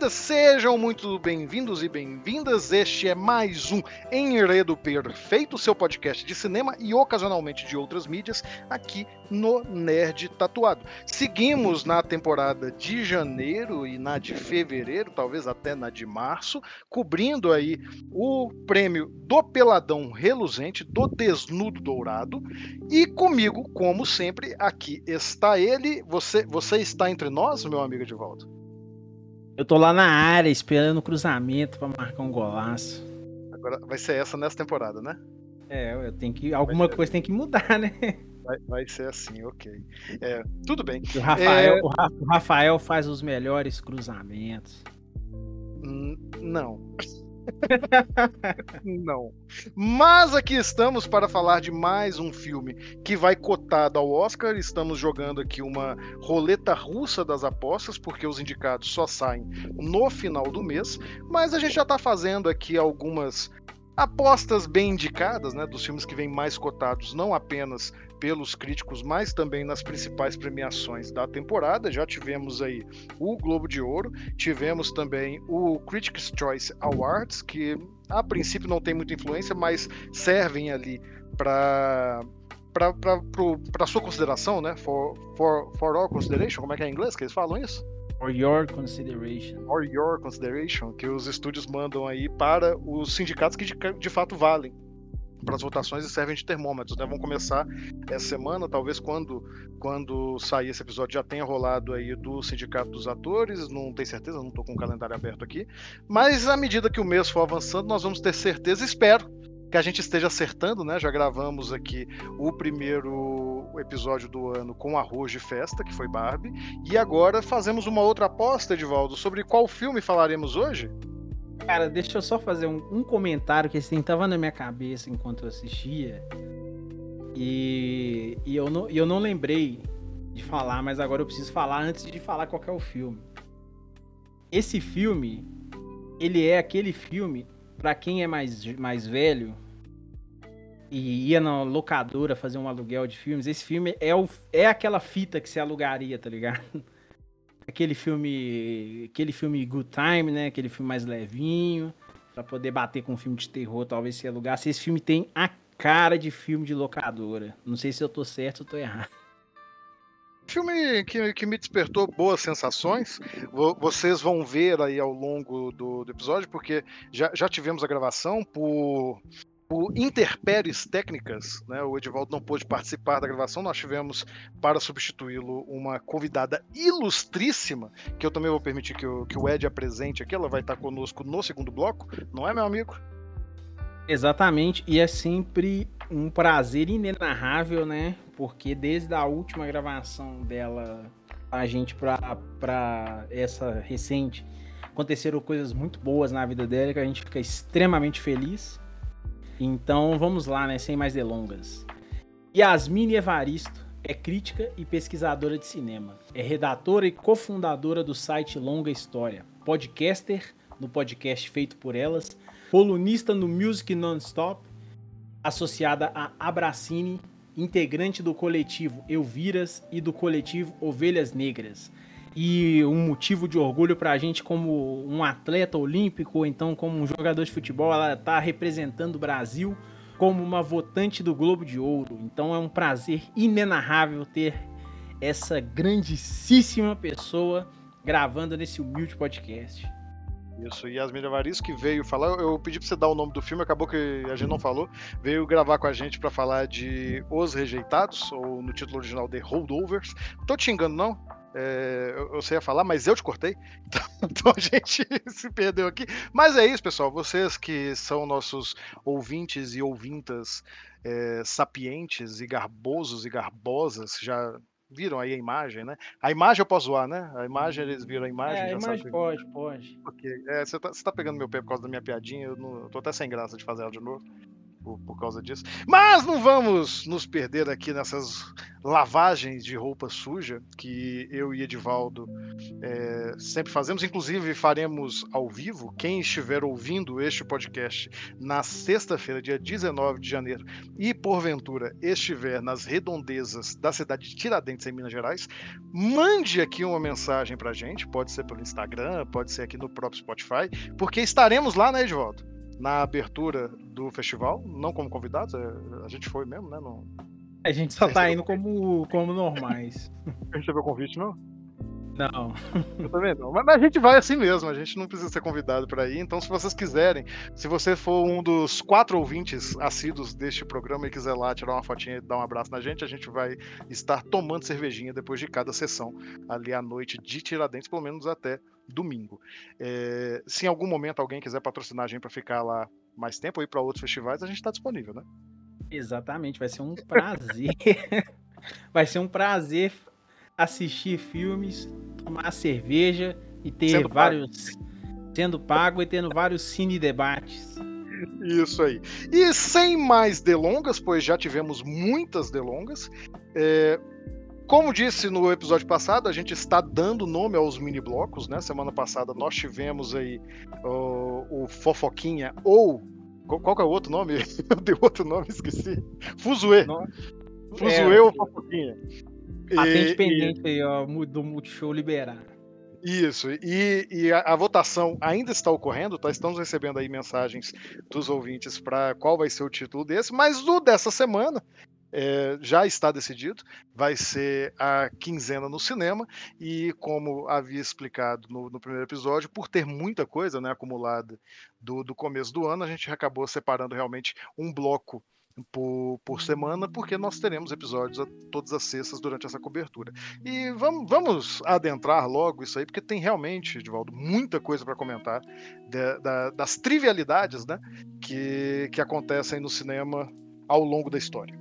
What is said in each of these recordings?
Queridas, sejam muito bem-vindos e bem-vindas. Este é mais um Enredo Perfeito, seu podcast de cinema e ocasionalmente de outras mídias, aqui no Nerd Tatuado. Seguimos na temporada de janeiro e na de fevereiro, talvez até na de março, cobrindo aí o prêmio do Peladão Reluzente, do Desnudo Dourado. E comigo, como sempre, aqui está ele. Você, você está entre nós, meu amigo de volta? Eu tô lá na área esperando o cruzamento para marcar um golaço. Agora vai ser essa nessa temporada, né? É, eu tenho que. Alguma coisa assim. tem que mudar, né? Vai, vai ser assim, ok. É, tudo bem. O Rafael, é... o Rafael faz os melhores cruzamentos. Não. Não. Mas aqui estamos para falar de mais um filme que vai cotado ao Oscar. Estamos jogando aqui uma roleta russa das apostas, porque os indicados só saem no final do mês. Mas a gente já está fazendo aqui algumas apostas bem indicadas, né, dos filmes que vêm mais cotados, não apenas pelos críticos, mas também nas principais premiações da temporada. Já tivemos aí o Globo de Ouro, tivemos também o Critics' Choice Awards, que a princípio não tem muita influência, mas servem ali para para sua consideração, né? For, for, for all consideration, como é que é em inglês que eles falam isso? For your consideration. For your consideration, que os estúdios mandam aí para os sindicatos que de, de fato valem para as votações e servem de termômetros. Né? Vão começar essa semana, talvez quando, quando sair esse episódio já tenha rolado aí do Sindicato dos Atores, não tenho certeza, não estou com o calendário aberto aqui. Mas à medida que o mês for avançando, nós vamos ter certeza, espero, que a gente esteja acertando, né? Já gravamos aqui o primeiro episódio do ano com arroz de festa, que foi Barbie, e agora fazemos uma outra aposta, Edivaldo, sobre qual filme falaremos hoje? Cara, deixa eu só fazer um, um comentário que assim tava na minha cabeça enquanto eu assistia. E, e eu, não, eu não lembrei de falar, mas agora eu preciso falar antes de falar qual é o filme. Esse filme, ele é aquele filme para quem é mais, mais velho e ia na locadora fazer um aluguel de filmes, esse filme é, o, é aquela fita que você alugaria, tá ligado? aquele filme, aquele filme Good Time, né? Aquele filme mais levinho, para poder bater com um filme de terror, talvez se alugasse. Esse filme tem a cara de filme de locadora. Não sei se eu tô certo ou tô errado. Filme que, que me despertou boas sensações. Vocês vão ver aí ao longo do, do episódio, porque já, já tivemos a gravação por por interpéries técnicas, né, o Edivaldo não pôde participar da gravação, nós tivemos para substituí-lo uma convidada ilustríssima, que eu também vou permitir que o, que o Ed apresente aqui, ela vai estar conosco no segundo bloco, não é, meu amigo? Exatamente, e é sempre um prazer inenarrável, né? Porque desde a última gravação dela, a gente para essa recente, aconteceram coisas muito boas na vida dela que a gente fica extremamente feliz. Então vamos lá, né? Sem mais delongas. Yasmine Evaristo é crítica e pesquisadora de cinema. É redatora e cofundadora do site Longa História, podcaster no podcast feito por elas, colunista no Music Nonstop, associada a Abracine, integrante do coletivo Elviras e do coletivo Ovelhas Negras e um motivo de orgulho para a gente como um atleta olímpico, ou então como um jogador de futebol, ela está representando o Brasil como uma votante do Globo de Ouro. Então é um prazer inenarrável ter essa grandíssima pessoa gravando nesse humilde podcast. Isso, Yasmin Avaris que veio falar, eu pedi pra você dar o nome do filme, acabou que a gente não falou, veio gravar com a gente para falar de Os Rejeitados, ou no título original de Holdovers. Tô te xingando, não? É, eu, eu sei ia falar, mas eu te cortei. Então, então, a gente se perdeu aqui. Mas é isso, pessoal. Vocês que são nossos ouvintes e ouvintas é, sapientes e garbosos e garbosas, já viram aí a imagem, né? A imagem eu posso zoar, né? A imagem, eles viram a imagem. É, a imagem pode, pode. Porque, é, você, tá, você tá pegando meu pé por causa da minha piadinha, eu, não, eu tô até sem graça de fazer ela de novo por, por, causa disso. Mas não vamos nos perder aqui nessas lavagens de roupa suja que eu e Edivaldo é, sempre fazemos. Inclusive, faremos ao vivo. Quem estiver ouvindo este podcast na sexta-feira, dia 19 de janeiro, e porventura estiver nas redondezas da cidade de Tiradentes, em Minas Gerais, mande aqui uma mensagem pra gente. Pode ser pelo Instagram, pode ser aqui no próprio Spotify, porque estaremos lá, né, Edivaldo? na abertura do festival, não como convidados, é, a gente foi mesmo, né? Não... A gente só tá indo como, como normais. A gente recebeu convite, não? Não. Eu também não. Mas, a gente vai assim mesmo, a gente não precisa ser convidado para ir. Então, se vocês quiserem, se você for um dos quatro ouvintes assíduos deste programa e quiser lá tirar uma fotinha e dar um abraço na gente, a gente vai estar tomando cervejinha depois de cada sessão ali à noite de Tiradentes, pelo menos até domingo. É, se em algum momento alguém quiser patrocinar a gente para ficar lá mais tempo ou ir para outros festivais, a gente está disponível, né? Exatamente, vai ser um prazer. vai ser um prazer assistir filmes, tomar cerveja e ter sendo vários. Pago. sendo pago e tendo vários cine debates. Isso aí. E sem mais delongas, pois já tivemos muitas delongas, é, como disse no episódio passado, a gente está dando nome aos mini blocos, né? Semana passada nós tivemos aí o, o Fofoquinha ou qual, que é o outro nome? Eu dei outro nome, esqueci. Fuzue. Fuzue é, ou Fofoquinha. Patente e, pendente e... aí, ó, do Multishow liberar. Isso, e, e a, a, votação ainda está ocorrendo, tá? Estamos recebendo aí mensagens dos ouvintes para qual vai ser o título desse, mas o dessa semana é, já está decidido, vai ser a quinzena no cinema, e como havia explicado no, no primeiro episódio, por ter muita coisa né, acumulada do, do começo do ano, a gente acabou separando realmente um bloco por, por, semana, porque nós teremos episódios a, todas as sextas durante essa cobertura. E vamos, vamos adentrar logo isso aí, porque tem realmente, Edvaldo, muita coisa para comentar da, das trivialidades né, que, que acontecem no cinema ao longo da história.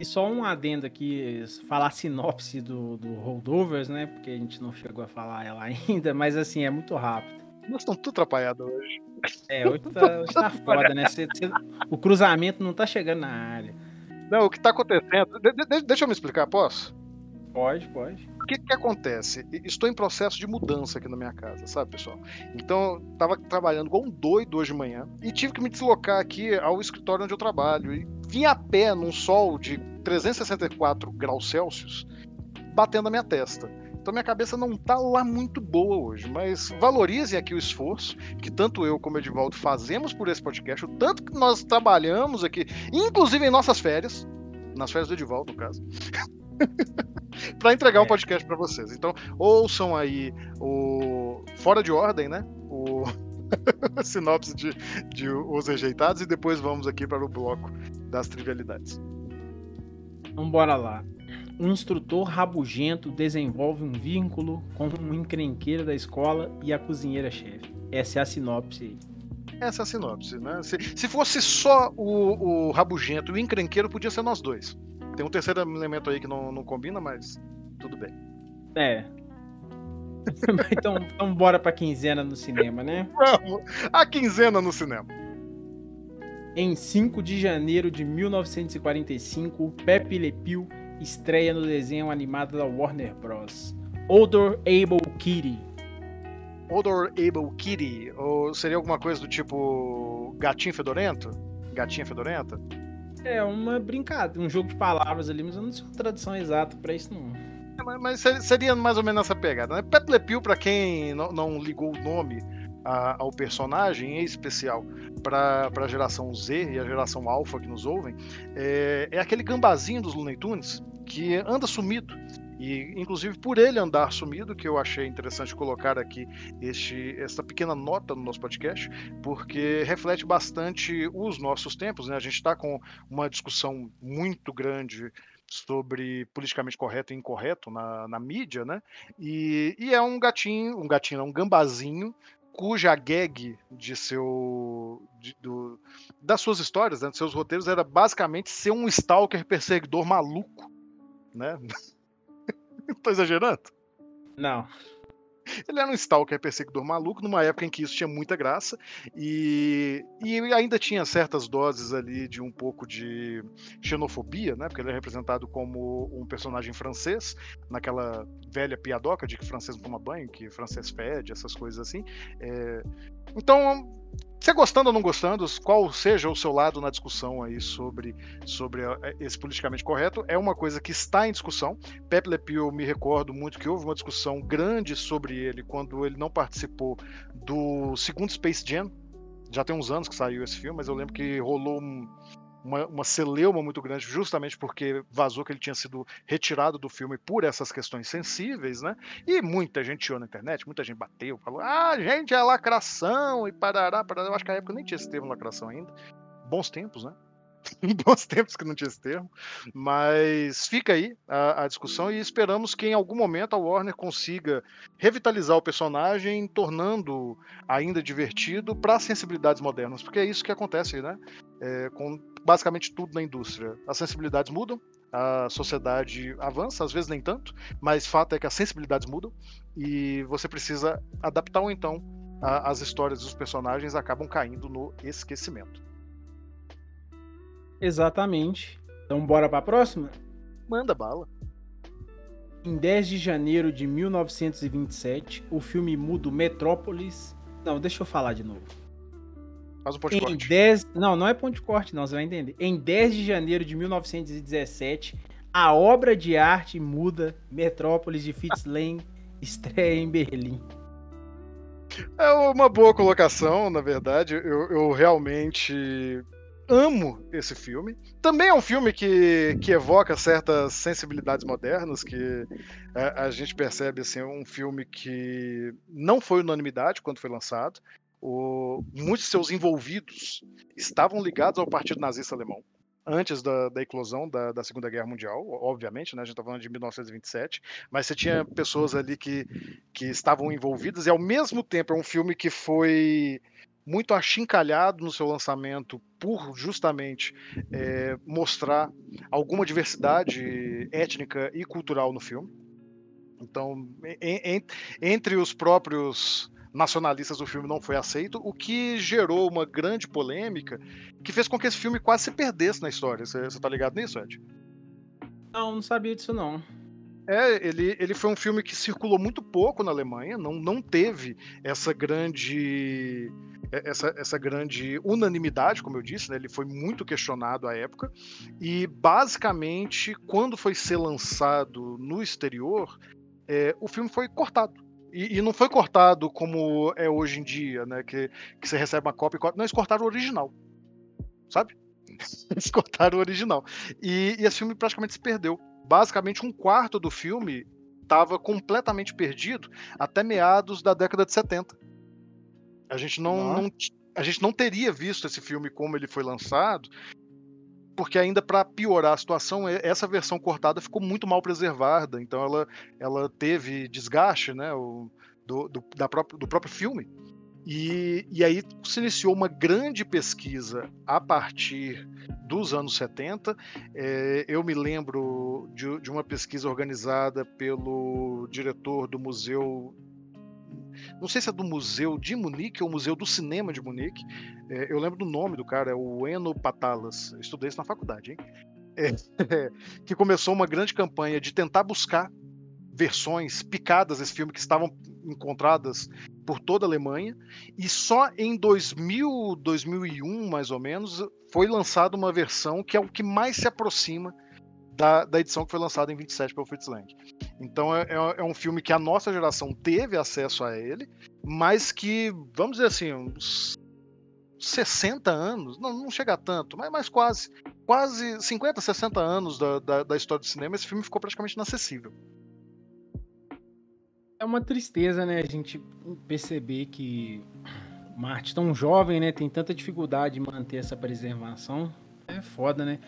E só um adendo aqui, falar a sinopse do, do Holdovers, né? Porque a gente não chegou a falar ela ainda, mas assim, é muito rápido. Nós estamos tudo atrapalhados hoje. É, hoje tá, hoje tá foda, né? Cê, cê, o cruzamento não tá chegando na área. Não, o que tá acontecendo. De, de, deixa eu me explicar, posso? Pode, pode. O que, que acontece? Estou em processo de mudança aqui na minha casa, sabe, pessoal? Então, estava trabalhando igual um doido hoje de manhã e tive que me deslocar aqui ao escritório onde eu trabalho. E vim a pé num sol de 364 graus Celsius, batendo a minha testa. Então minha cabeça não tá lá muito boa hoje, mas valorizem aqui o esforço que tanto eu como o Edivaldo fazemos por esse podcast, o tanto que nós trabalhamos aqui, inclusive em nossas férias, nas férias do Edivaldo, no caso. para entregar o é. um podcast para vocês. Então, ouçam aí o Fora de Ordem, né? O sinopse de, de Os Rejeitados e depois vamos aqui para o bloco das trivialidades. Então bora lá. Um instrutor rabugento desenvolve um vínculo com um encrenqueiro da escola e a cozinheira-chefe. Essa é a sinopse aí. Essa é a sinopse, né? Se, se fosse só o, o rabugento e o encrenqueiro, podia ser nós dois. Tem um terceiro elemento aí que não, não combina, mas tudo bem. É. então, então bora pra quinzena no cinema, né? Vamos! A quinzena no cinema. Em 5 de janeiro de 1945, Pepe Le Pew estreia no desenho animado da Warner Bros. Odor Able Kitty. Odor Able Kitty? Ou seria alguma coisa do tipo Gatinho Fedorento? Gatinha Fedorenta? É uma brincadeira, um jogo de palavras ali, mas eu não sei a tradução exata para isso não. É, mas seria mais ou menos essa pegada, né? Pet Le Pew, pra quem não, não ligou o nome a, ao personagem, em especial para a geração Z e a geração Alpha que nos ouvem, é, é aquele gambazinho dos Looney Tunes que anda sumido. E, inclusive, por ele andar sumido, que eu achei interessante colocar aqui este, essa pequena nota no nosso podcast, porque reflete bastante os nossos tempos. Né? A gente está com uma discussão muito grande sobre politicamente correto e incorreto na, na mídia, né? E, e, é um gatinho, um gatinho, um gambazinho, cuja gag de seu de, do, das suas histórias, né, dos seus roteiros era basicamente ser um stalker perseguidor maluco, né? Tô exagerando? Não. Ele era um stalker perseguidor maluco, numa época em que isso tinha muita graça, e, e ainda tinha certas doses ali de um pouco de xenofobia, né? Porque ele é representado como um personagem francês, naquela velha piadoca de que francês não toma banho, que francês fede, essas coisas assim. É... Então, você gostando ou não gostando, qual seja o seu lado na discussão aí sobre, sobre eh, esse politicamente correto, é uma coisa que está em discussão. Pepe Le Pew, me recordo muito que houve uma discussão grande sobre ele quando ele não participou do segundo Space Jam. Já tem uns anos que saiu esse filme, mas eu lembro que rolou um, uma, uma celeuma muito grande, justamente porque vazou que ele tinha sido retirado do filme por essas questões sensíveis, né? E muita gente tirou na internet, muita gente bateu, falou: ah, gente, é lacração e parará, parará. Eu acho que na época nem tinha esse termo lacração ainda. Bons tempos, né? bons tempos que não tinha esse termo, mas fica aí a, a, discussão e esperamos que em algum momento a Warner consiga revitalizar o personagem, tornando ainda divertido para sensibilidades modernas, porque é isso que acontece, né? É, com basicamente tudo na indústria. As sensibilidades mudam, a sociedade avança, às vezes nem tanto, mas fato é que as sensibilidades mudam e você precisa adaptar ou então a, as histórias dos personagens acabam caindo no esquecimento. Exatamente. Então bora para a próxima? Manda bala. Em 10 de janeiro de 1927, o filme mudo Metrópolis. Não, deixa eu falar de novo. Faz um ponto de corte. 10... Não, não é ponto de corte, não, você vai entender. Em 10 de janeiro de 1917, a obra de arte muda Metrópolis de Fitz Lang estreia em Berlim. É uma boa colocação, na verdade. Eu, eu realmente amo esse filme. Também é um filme que, que evoca certas sensibilidades modernas, que a, a gente percebe assim, um filme que não foi unanimidade quando foi lançado. O, muitos de seus envolvidos estavam ligados ao Partido Nazista Alemão antes da, da eclosão da, da, Segunda Guerra Mundial, obviamente, né? A gente está falando de 1927, mas você tinha pessoas ali que, que estavam envolvidas e ao mesmo tempo é um filme que foi muito achincalhado no seu lançamento por justamente é, mostrar alguma diversidade étnica e cultural no filme. Então, entre os próprios nacionalistas do filme não foi aceito, o que gerou uma grande polêmica que fez com que esse filme quase se perdesse na história. Você, você tá ligado nisso, Ed? Não, não sabia disso não. É, ele, ele foi um filme que circulou muito pouco na Alemanha, não, não teve essa grande essa, essa grande unanimidade, como eu disse, né? ele foi muito questionado à época, e basicamente, quando foi ser lançado no exterior, é, o filme foi cortado. E, e, não foi cortado como é hoje em dia, né? Que, que você recebe uma cópia e cópia. Não, eles cortaram o original. Sabe? Eles cortaram o original. E, e esse filme praticamente se perdeu. Basicamente, um quarto do filme estava completamente perdido até meados da década de 70. A gente não, não, a gente não teria visto esse filme como ele foi lançado, porque ainda para piorar a situação, essa versão cortada ficou muito mal preservada, então ela, ela teve desgaste, né, o, do, do, da própria, do próprio filme. E, e aí se iniciou uma grande pesquisa a partir dos anos 70. É, eu me lembro de, de uma pesquisa organizada pelo diretor do Museu não sei se é do Museu de Munique ou Museu do Cinema de Munique. É, eu lembro do nome do cara, é o Eno Patalas. Eu estudei isso na faculdade, hein? É, que começou uma grande campanha de tentar buscar versões picadas desse filme que estavam encontradas por toda a Alemanha e só em 2000, 2001 mais ou menos foi lançada uma versão que é o que mais se aproxima da, da edição que foi lançada em 27 pelo Fritz Lang. Então é, é, é, um filme que a nossa geração teve acesso a ele, mas que, vamos dizer assim, uns 60 anos, não, não chega a tanto, mas, mas quase, quase 50, 60 anos da, da, da história do cinema, esse filme ficou praticamente inacessível. É uma tristeza, né, a gente perceber que uma arte tão jovem, né, tem tanta dificuldade em manter essa preservação. É foda, né?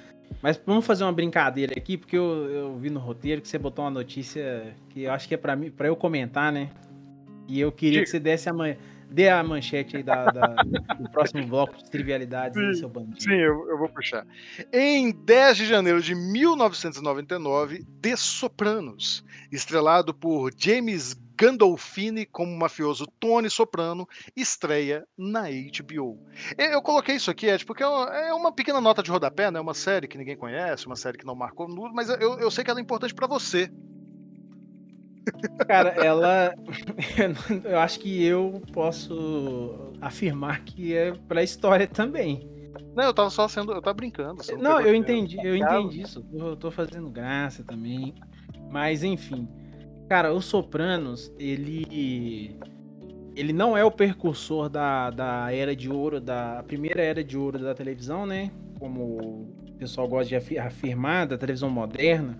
Mas vamos fazer uma brincadeira aqui, porque eu, eu vi no roteiro que você botou uma notícia que eu acho que é para mim, para eu comentar, né? E eu queria que você desse amanhã, dê a manchete aí da, da do próximo bloco de trivialidades sim, aí, seu bandido. Sim, eu, eu, vou puxar. Em 10 de janeiro de 1999, The Sopranos, estrelado por James Gandolfini como mafioso Tony Soprano, estreia na HBO. Eu coloquei isso aqui, Ed, porque é, é uma pequena nota de rodapé, né? Uma série que ninguém conhece, uma série que não marcou, mas eu, eu sei que ela é importante para você. Cara, ela. Eu acho que eu posso afirmar que é pra história também. Não, eu tava só sendo. Eu tava brincando. Não, não eu entendi, eu entendi isso. Eu tô fazendo graça também. Mas enfim. Cara, o Sopranos, ele. Ele não é o percursor da, da era de ouro, da primeira era de ouro da televisão, né? Como o pessoal gosta de afirmar, da televisão moderna.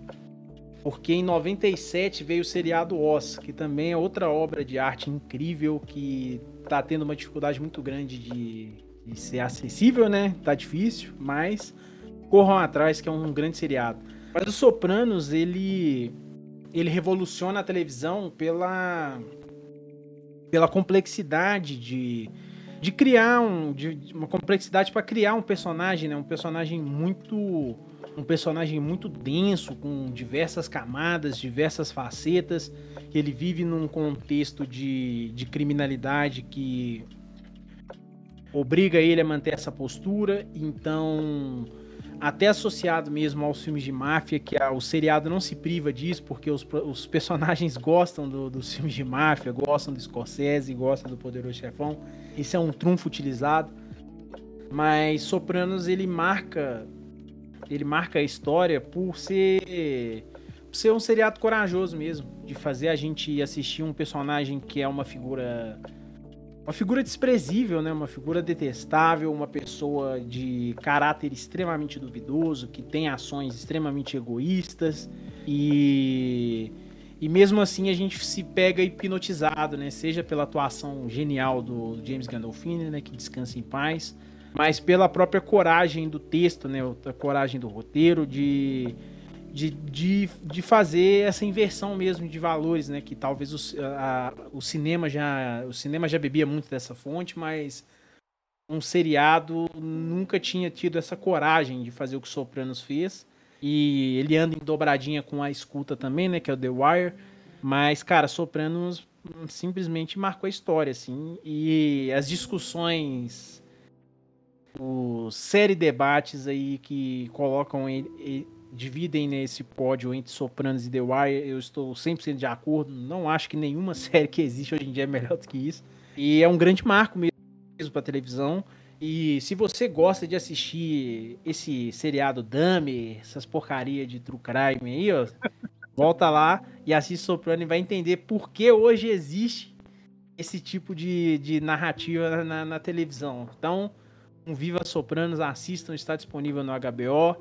Porque em 97 veio o seriado Oz, que também é outra obra de arte incrível que tá tendo uma dificuldade muito grande de, de ser acessível, né? Tá difícil, mas corram atrás que é um grande seriado. Mas o Sopranos, ele ele revoluciona a televisão pela pela complexidade de, de criar um de, uma complexidade para criar um personagem, né? Um personagem muito um personagem muito denso com diversas camadas, diversas facetas. Ele vive num contexto de, de criminalidade que obriga ele a manter essa postura. Então até associado mesmo aos filmes de máfia, que a, o seriado não se priva disso, porque os, os personagens gostam do, dos filmes de máfia, gostam do Scorsese, gostam do Poderoso Chefão. Isso é um trunfo utilizado. Mas Sopranos ele marca ele marca a história por ser por ser um seriado corajoso mesmo, de fazer a gente assistir um personagem que é uma figura uma figura desprezível, né? Uma figura detestável, uma pessoa de caráter extremamente duvidoso, que tem ações extremamente egoístas e e mesmo assim a gente se pega hipnotizado, né? Seja pela atuação genial do James Gandolfini, né? Que descansa em paz, mas pela própria coragem do texto, né? A coragem do roteiro de de, de, de fazer essa inversão mesmo de valores, né? Que talvez o, a, o cinema já o cinema já bebia muito dessa fonte, mas um seriado nunca tinha tido essa coragem de fazer o que Sopranos fez. E ele anda em dobradinha com a escuta também, né? Que é o The Wire. Mas, cara, Sopranos simplesmente marcou a história, assim. E as discussões, os série debates aí que colocam ele, dividem nesse pódio entre Sopranos e The Wire, eu estou 100% de acordo. Não acho que nenhuma série que existe hoje em dia é melhor do que isso. E é um grande marco mesmo para televisão. E se você gosta de assistir esse seriado Dame, essas porcaria de true crime aí, ó, volta lá e assiste Soprano e vai entender por que hoje existe esse tipo de, de narrativa na, na televisão. Então, um Viva Sopranos, assistam, está disponível no HBO.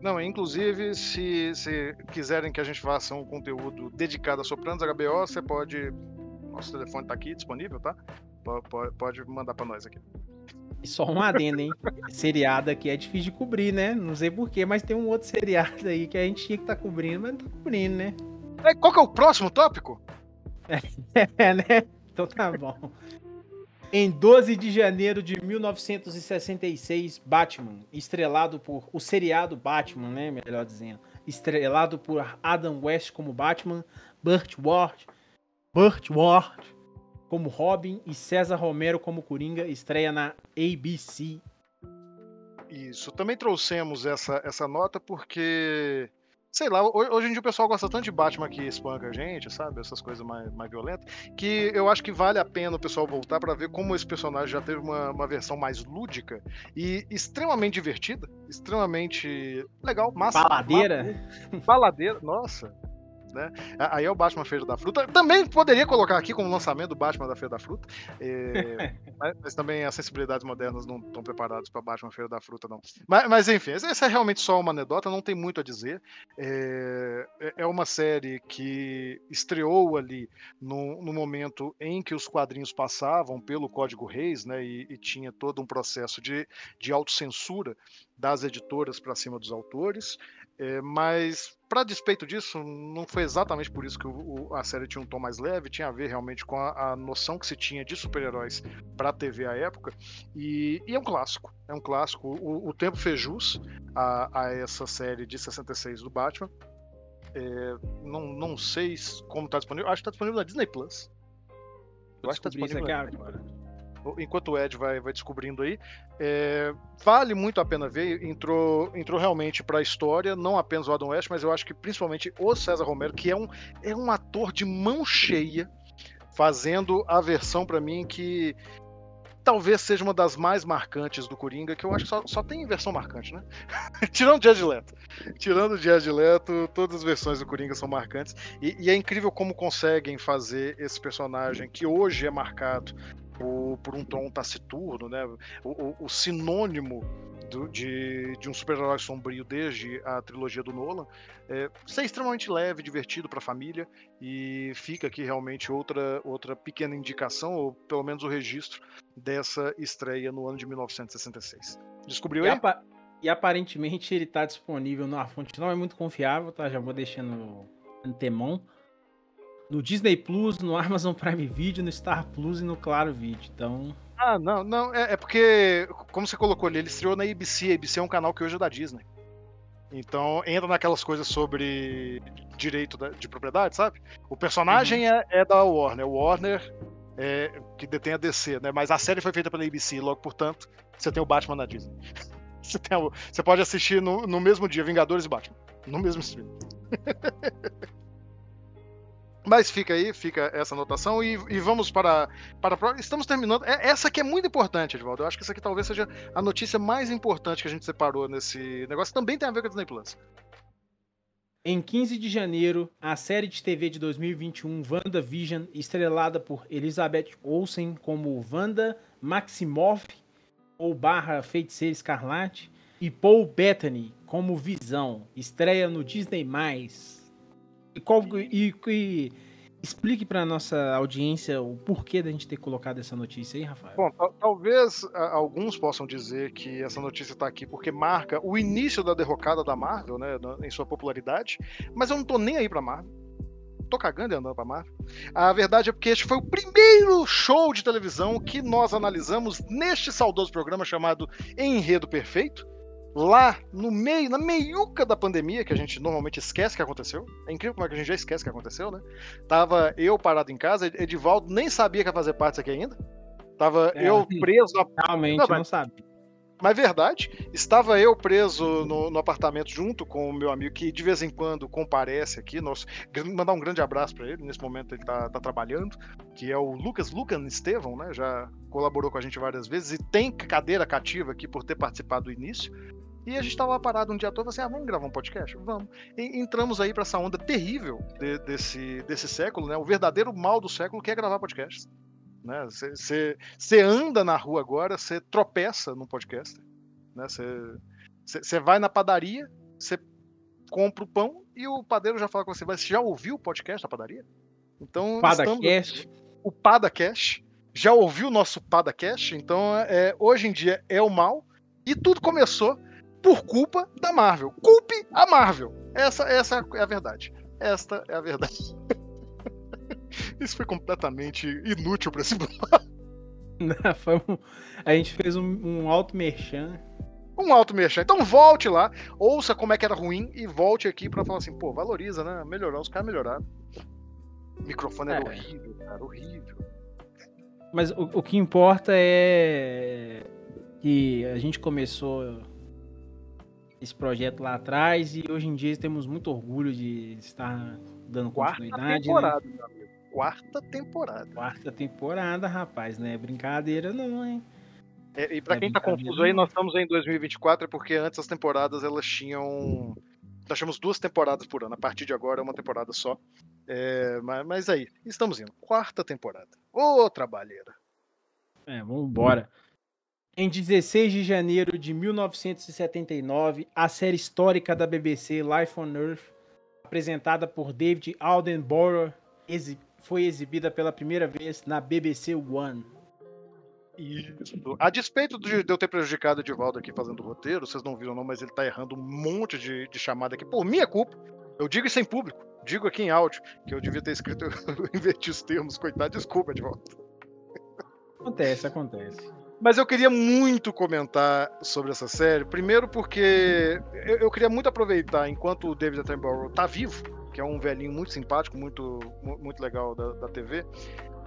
Não, inclusive, se, se quiserem que a gente faça um conteúdo dedicado a Sopranos HBO, você pode. Nosso telefone está aqui disponível, tá? Pode, pode mandar para nós aqui. E só um adendo, hein? seriado aqui é difícil de cobrir, né? Não sei porquê, mas tem um outro seriado aí que a gente tinha que estar tá cobrindo, mas não tá cobrindo, né? É, qual que é o próximo tópico? É, né? Então tá bom. Em 12 de janeiro de 1966, Batman, estrelado por o seriado Batman, né, melhor dizendo, estrelado por Adam West como Batman, Burt Ward, Burt Ward como Robin e César Romero como Coringa, estreia na ABC. Isso, também trouxemos essa, essa nota porque sei lá, hoje em dia o pessoal gosta tanto de Batman que espanca a gente, sabe? Essas coisas mais, mais violentas, que eu acho que vale a pena o pessoal voltar para ver como esse personagem já teve uma, uma versão mais lúdica e extremamente divertida, extremamente legal, massa. Baladeira? Baladeira, nossa. Né? Aí é o Batman Feira da Fruta. Também poderia colocar aqui como lançamento do Batman da Feira da Fruta, é, mas, mas, também as sensibilidades modernas não estão preparadas para Batman Feira da Fruta, não. Mas, mas enfim, essa é realmente só uma anedota, não tem muito a dizer. É, é, é uma série que estreou ali no, no, momento em que os quadrinhos passavam pelo Código Reis, né, e, e tinha todo um processo de, de autocensura das editoras para cima dos autores, é, mas para despeito disso, não foi exatamente por isso que o, o, a série tinha um tom mais leve, tinha a ver realmente com a, a noção que se tinha de super-heróis para a TV à época. E, e, é um clássico, é um clássico. O, o tempo fez jus a, a, essa série de 66 do Batman. É, não, não sei como está disponível, acho que está disponível na Disney Plus. Eu acho que está disponível. Isso aqui agora enquanto o Ed vai, vai descobrindo aí, é, vale muito a pena ver. Entrou, entrou realmente para a história, não apenas o Adam West, mas eu acho que principalmente o César Romero, que é um, é um ator de mão cheia, fazendo a versão para mim que talvez seja uma das mais marcantes do Coringa, que eu acho que só, só tem versão marcante, né? Tirando o Jared Leto. Tirando o Jared Leto, todas as versões do Coringa são marcantes. E, e, é incrível como conseguem fazer esse personagem, que hoje é marcado por, por um tom taciturno, né? O, o, o sinônimo do, de, de, um super-herói sombrio desde a trilogia do Nolan, é, ser extremamente leve, divertido para a família e fica aqui realmente outra, outra pequena indicação, ou pelo menos o registro dessa estreia no ano de 1966. Descobriu e aí? Apa e aparentemente ele está disponível numa fonte não é muito confiável, tá? Já vou deixando antemão no Disney Plus, no Amazon Prime Video, no Star Plus e no Claro Video. Então. Ah, não, não. É, é porque, como você colocou ali, ele estreou na ABC. A ABC é um canal que hoje é da Disney. Então entra naquelas coisas sobre direito de propriedade, sabe? O personagem uhum. é, é, da Warner. O Warner é, que detém a DC, né? Mas a série foi feita pela ABC, logo, portanto, você tem o Batman na Disney. Você, tem o, você pode assistir no, no mesmo dia Vingadores e Batman. No mesmo stream. Mas fica aí, fica essa anotação e, e vamos para, para Estamos terminando. É, essa aqui é muito importante, Edvaldo. Eu acho que essa aqui talvez seja a notícia mais importante que a gente separou nesse negócio. Também tem a ver com a Disney Plus. Em 15 de janeiro, a série de TV de 2021 WandaVision, estrelada por Elizabeth Olsen como Wanda Maximoff ou barra Feiticeira Escarlate e Paul Bettany como Visão, estreia no Disney+. E, qual, e, e explique para nossa audiência o porquê da gente ter colocado essa notícia aí, Rafael. Bom, talvez alguns possam dizer que essa notícia está aqui porque marca o início da derrocada da Marvel, né, em sua popularidade, mas eu não tô nem aí para Marvel. Tô cagando e andando pra Marvel. A verdade é porque este foi o primeiro show de televisão que nós analisamos neste saudoso programa chamado Enredo Perfeito lá no meio, na meiuca da pandemia, que a gente normalmente esquece que aconteceu. É incrível como é que a gente já esquece que aconteceu, né? Tava eu parado em casa, Edivaldo nem sabia que ia fazer parte aqui ainda. Tava é, eu preso. Realmente, não, mas, não sabe. Mas verdade, estava eu preso no, no, apartamento junto com o meu amigo que de vez em quando comparece aqui. Nosso, mandar um grande abraço para ele. Nesse momento ele está tá trabalhando, que é o Lucas Lucan Estevão, né? Já colaborou com a gente várias vezes e tem cadeira cativa aqui por ter participado do início. E a gente estava parado um dia todo assim, ah, vamos gravar um podcast? Vamos. E entramos aí para essa onda terrível de, desse, desse século, né? O verdadeiro mal do século que é gravar podcasts. Você né? anda na rua agora, você tropeça no podcast. Você né? vai na padaria, você compra o pão e o padeiro já fala com você, mas você já ouviu o podcast da padaria? Então, Padacast. Estamos, o Padacast. Já ouviu o nosso Padacast? Então, é, hoje em dia é o mal. E tudo começou por culpa da Marvel. Culpe a Marvel. Essa, essa é a verdade. Esta é a verdade. Isso foi completamente inútil para esse bloco. Foi um, a gente fez um, um alto merchan. Um alto merchan. Então volte lá, ouça como é que era ruim e volte aqui para falar assim, pô, valoriza, né? Melhorar, os caras melhoraram. O microfone era é. horrível, cara, horrível. Mas o, o que importa é que a gente começou esse projeto lá atrás e hoje em dia temos muito orgulho de estar dando Quarta continuidade. Né? Temporada, né? meu amigo. Quarta temporada. Quarta temporada, rapaz, não é brincadeira não, hein? É, e para é quem tá confuso aí, nós estamos em 2024 é porque antes as temporadas elas tinham nós tínhamos duas temporadas por ano. A partir de agora é uma temporada só. É, mas, mas, aí, estamos indo. Quarta temporada. Ô, trabalheira. É, vamos embora. Em 16 de janeiro de 1979, a série histórica da BBC Life on Earth, apresentada por David Aldenborough, foi exibida pela primeira vez na BBC One. Isso. A despeito de eu ter prejudicado o Edivaldo aqui fazendo o roteiro, vocês não viram não, mas ele tá errando um monte de, de chamada aqui por minha culpa. Eu digo isso em público, digo aqui em áudio, que eu devia ter escrito, eu inverti os termos, coitado, desculpa de volta. Acontece, acontece. Mas eu queria muito comentar sobre essa série. Primeiro porque eu, eu queria muito aproveitar enquanto o David Attenborough tá vivo, que é um velhinho muito simpático, muito, muito legal da, da TV.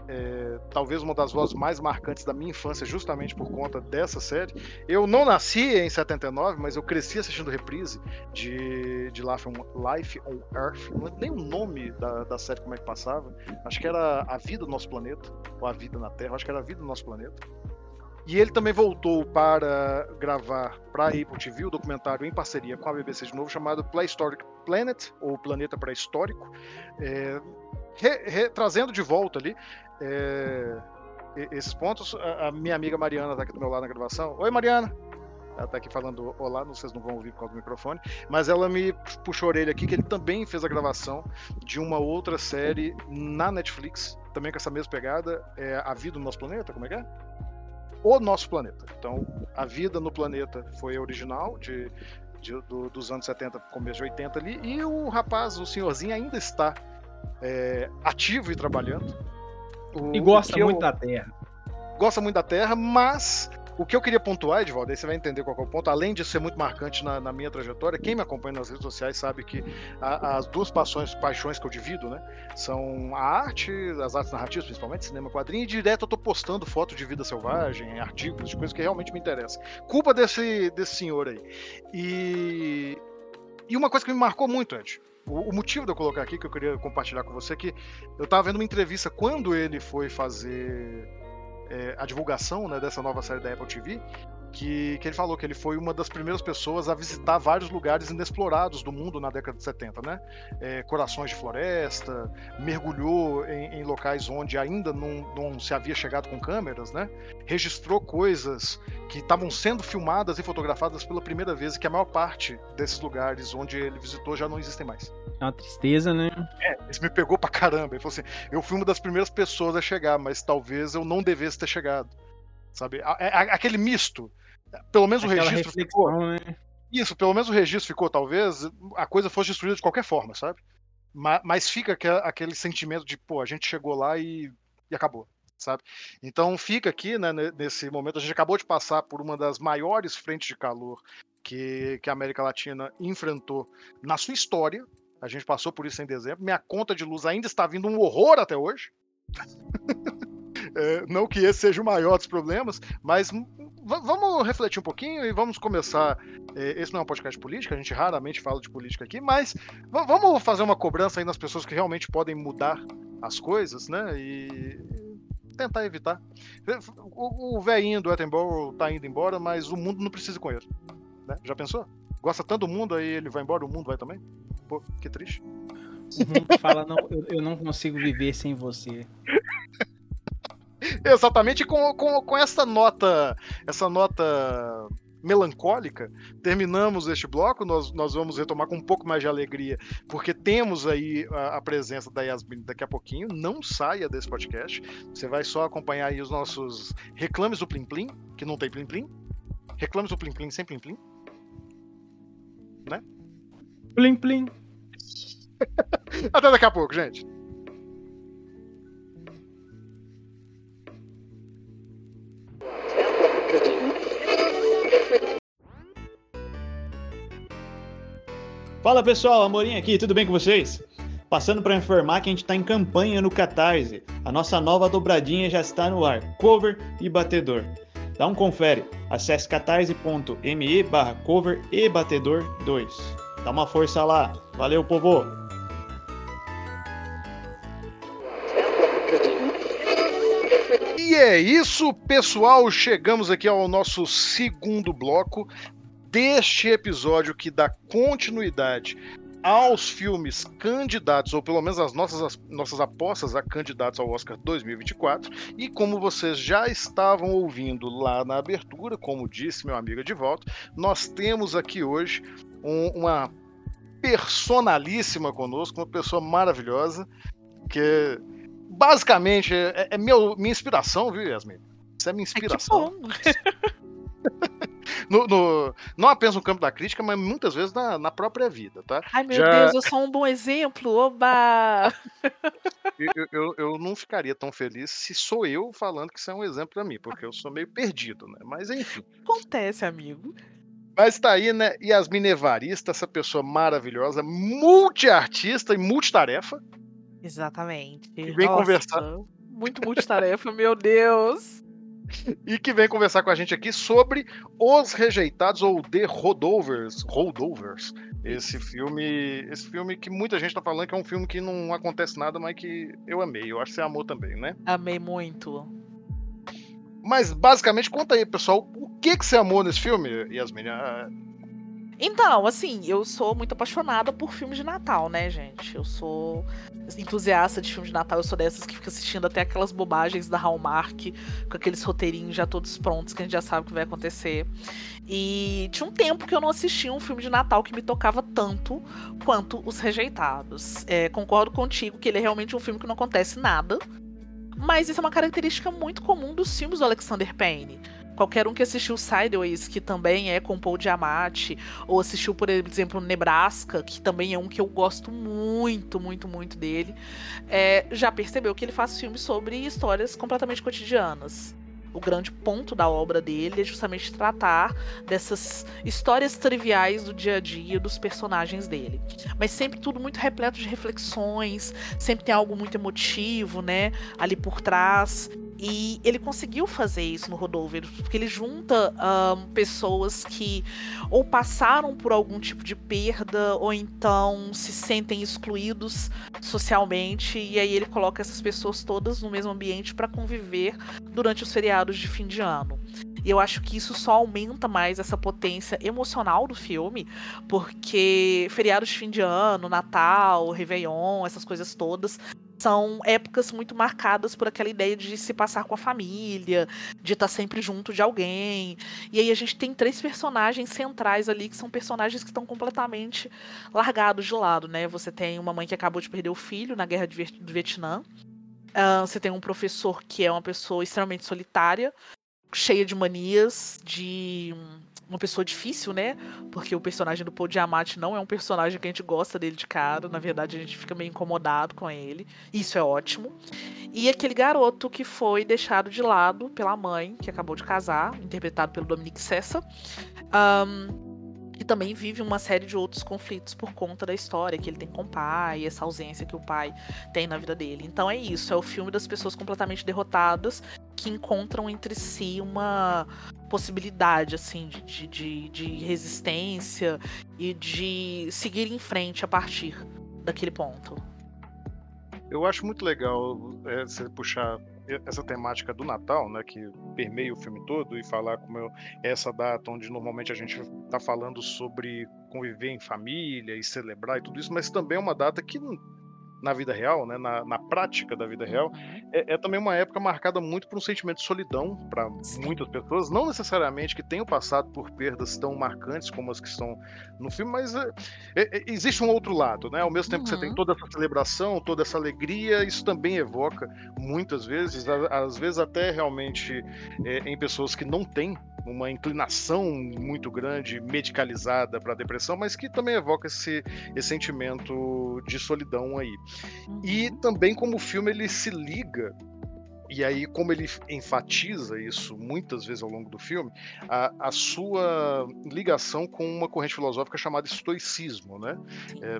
É, talvez uma das vozes mais marcantes da minha infância, justamente por conta dessa série. Eu não nasci em 79, mas eu cresci assistindo reprise de, de Life, on, Life on Earth. Não lembro nem o nome da, da série, como é que passava. Acho que era A Vida do Nosso Planeta, ou A Vida na Terra. Acho que era A Vida do Nosso Planeta. E ele também voltou para gravar para a Apple TV o documentário em parceria com a BBC de novo, chamado Prehistoric Planet, ou Planeta Pré-Histórico, é, re, re, trazendo de volta ali é, esses pontos. A, a, minha amiga Mariana está aqui do meu lado na gravação. Oi, Mariana! Ela está aqui falando olá, vocês não vão ouvir por causa do microfone, mas ela me puxou a orelha aqui que ele também fez a gravação de uma outra série na Netflix, também com essa mesma pegada, é A Vida do Nosso Planeta, como é que é? O nosso planeta. Então, a vida no planeta foi original, de, de do, dos anos 70, começo de 80 ali, e o rapaz, o senhorzinho, ainda está é, ativo e trabalhando. O, e gosta muito eu, da Terra. Gosta muito da Terra, mas o que eu queria pontuar, Edvaldo, aí você vai entender qual é o ponto, além de ser muito marcante na, na minha trajetória, quem me acompanha nas redes sociais sabe que a, as duas paixões, paixões que eu divido, né, são a arte, as artes narrativas, principalmente, cinema, quadrinho, e direto eu tô postando foto de vida selvagem, artigos, de coisas que realmente me interessam. Culpa desse, desse senhor aí. E, e uma coisa que me marcou muito, Ed, o, motivo de eu colocar aqui, que eu queria compartilhar com você, é que eu tava vendo uma entrevista quando ele foi fazer é, a divulgação né, dessa nova série da Apple TV, que, que ele falou que ele foi uma das primeiras pessoas a visitar vários lugares inexplorados do mundo na década de 70, né? É, corações de floresta, mergulhou em, em locais onde ainda não, não, se havia chegado com câmeras, né? Registrou coisas que estavam sendo filmadas e fotografadas pela primeira vez e que a maior parte desses lugares onde ele visitou já não existem mais. É uma tristeza, né? É, isso me pegou pra caramba. Ele falou assim: eu fui uma das primeiras pessoas a chegar, mas talvez eu não devesse ter chegado. Sabe? Aquele misto pelo menos Aquela o registro ficou. Né? Isso, pelo menos o registro ficou, talvez a coisa fosse destruída de qualquer forma, sabe? Mas, mas fica aquele sentimento de, pô, a gente chegou lá e, e acabou, sabe? Então fica aqui, né, nesse momento, a gente acabou de passar por uma das maiores frentes de calor que, que a América Latina enfrentou na sua história. A gente passou por isso em dezembro. Minha conta de luz ainda está vindo um horror até hoje. é, não que esse seja o maior dos problemas, mas vamos refletir um pouquinho e vamos começar. É, esse não é um podcast de política, a gente raramente fala de política aqui, mas vamos fazer uma cobrança aí nas pessoas que realmente podem mudar as coisas, né? E tentar evitar. O, o velhinho do Attenborough tá indo embora, mas o mundo não precisa com ele. Né? Já pensou? Gosta tanto do mundo, aí ele vai embora, o mundo vai também? Pô, que triste. O mundo fala, não, eu, eu não consigo viver sem você. Exatamente com, com, com essa nota, essa nota melancólica, terminamos este bloco. Nós, nós vamos retomar com um pouco mais de alegria, porque temos aí a, a, presença da Yasmin daqui a pouquinho. Não saia desse podcast. Você vai só acompanhar aí os nossos reclames do Plim Plim, que não tem Plim Plim. Reclames do Plim Plim sem Plim Plim. Né? Plim Plim. Até daqui a pouco, gente. Fala pessoal, Amorim aqui, tudo bem com vocês? Passando para informar que a gente está em campanha no Catarse. A nossa nova dobradinha já está no ar, cover e batedor. Dá um confere, acesse catarse.me barra cover e batedor 2. Dá uma força lá, valeu povo! E é isso, pessoal. Chegamos aqui ao nosso segundo bloco deste episódio que dá continuidade aos filmes candidatos, ou pelo menos as nossas, as nossas apostas a candidatos ao Oscar 2024. E como vocês já estavam ouvindo lá na abertura, como disse meu amigo de volta, nós temos aqui hoje um, uma personalíssima conosco, uma pessoa maravilhosa, que basicamente é, é meu, minha inspiração, viu, Yasmin? Isso é minha inspiração. É no, no, não apenas no campo da crítica, mas muitas vezes na, na própria vida, tá? Ai, meu Já... Deus, eu sou um bom exemplo, oba! eu, eu, eu, não ficaria tão feliz se sou eu falando que isso é um exemplo para mim, porque eu sou meio perdido, né? Mas enfim. Acontece, amigo. Mas tá aí, né? Yasmin Evarista, essa pessoa maravilhosa, multiartista e multitarefa. Exatamente. Que vem Nossa, conversar. Muito multitarefa, meu Deus. E que vem conversar com a gente aqui sobre Os Rejeitados ou The Holdovers. Holdovers. Esse filme. Esse filme que muita gente tá falando que é um filme que não acontece nada, mas que eu amei. Eu acho que você amou também, né? Amei muito. Mas basicamente, conta aí, pessoal, o que, que você amou nesse filme, Yasmin? Então, assim, eu sou muito apaixonada por filmes de Natal, né, gente? Eu sou entusiasta de filmes de Natal, eu sou dessas que fica assistindo até aquelas bobagens da Hallmark, com aqueles roteirinhos já todos prontos, que a gente já sabe o que vai acontecer. E tinha um tempo que eu não assistia um filme de Natal que me tocava tanto quanto Os Rejeitados. É, concordo contigo que ele é realmente um filme que não acontece nada, mas isso é uma característica muito comum dos filmes do Alexander Payne. Qualquer um que assistiu Sideways, que também é com Paul Diamatti, ou assistiu, por exemplo, Nebraska, que também é um que eu gosto muito, muito, muito dele, é, já percebeu que ele faz filmes sobre histórias completamente cotidianas. O grande ponto da obra dele é justamente tratar dessas histórias triviais do dia a dia dos personagens dele. Mas sempre tudo muito repleto de reflexões, sempre tem algo muito emotivo, né, ali por trás. E ele conseguiu fazer isso no Rodolfo, porque ele junta um, pessoas que ou passaram por algum tipo de perda, ou então se sentem excluídos socialmente, e aí ele coloca essas pessoas todas no mesmo ambiente para conviver durante os feriados de fim de ano. E eu acho que isso só aumenta mais essa potência emocional do filme, porque feriados de fim de ano, Natal, Réveillon, essas coisas todas, são épocas muito marcadas por aquela ideia de se passar com a família, de estar sempre junto de alguém. E aí a gente tem três personagens centrais ali que são personagens que estão completamente largados de lado, né? Você tem uma mãe que acabou de perder o filho na guerra do Vietnã. Uh, você tem um professor que é uma pessoa extremamente solitária, cheia de manias, de uma pessoa difícil, né? Porque o personagem do Paul Diamante não é um personagem que a gente gosta dele de cara. Na verdade, a gente fica meio incomodado com ele. Isso é ótimo. E aquele garoto que foi deixado de lado pela mãe, que acabou de casar, interpretado pelo Dominique Sessa. Um, e também vive uma série de outros conflitos por conta da história que ele tem com o pai, essa ausência que o pai tem na vida dele. Então é isso, é o filme das pessoas completamente derrotadas que encontram entre si uma possibilidade assim de, de, de resistência e de seguir em frente a partir daquele ponto. Eu acho muito legal é, você puxar essa temática do Natal, né, que permeia o filme todo, e falar como eu, essa data onde normalmente a gente está falando sobre conviver em família e celebrar e tudo isso, mas também é uma data que na vida real, né, na, na prática da vida real, uhum. é, é, também uma época marcada muito por um sentimento de solidão para muitas pessoas, não necessariamente que tenham passado por perdas tão marcantes como as que estão no filme, mas é, é, é existe um outro lado, né? Ao mesmo tempo uhum. que você tem uhum. toda essa celebração, toda essa alegria, isso também evoca muitas vezes, às vezes até realmente é, em pessoas que não têm uma inclinação muito grande, medicalizada para a depressão, mas que também evoca esse, esse sentimento de solidão aí. Uhum. E também como o filme ele se liga e aí, como ele enfatiza isso muitas vezes ao longo do filme, a, a sua ligação com uma corrente filosófica chamada estoicismo, né? É,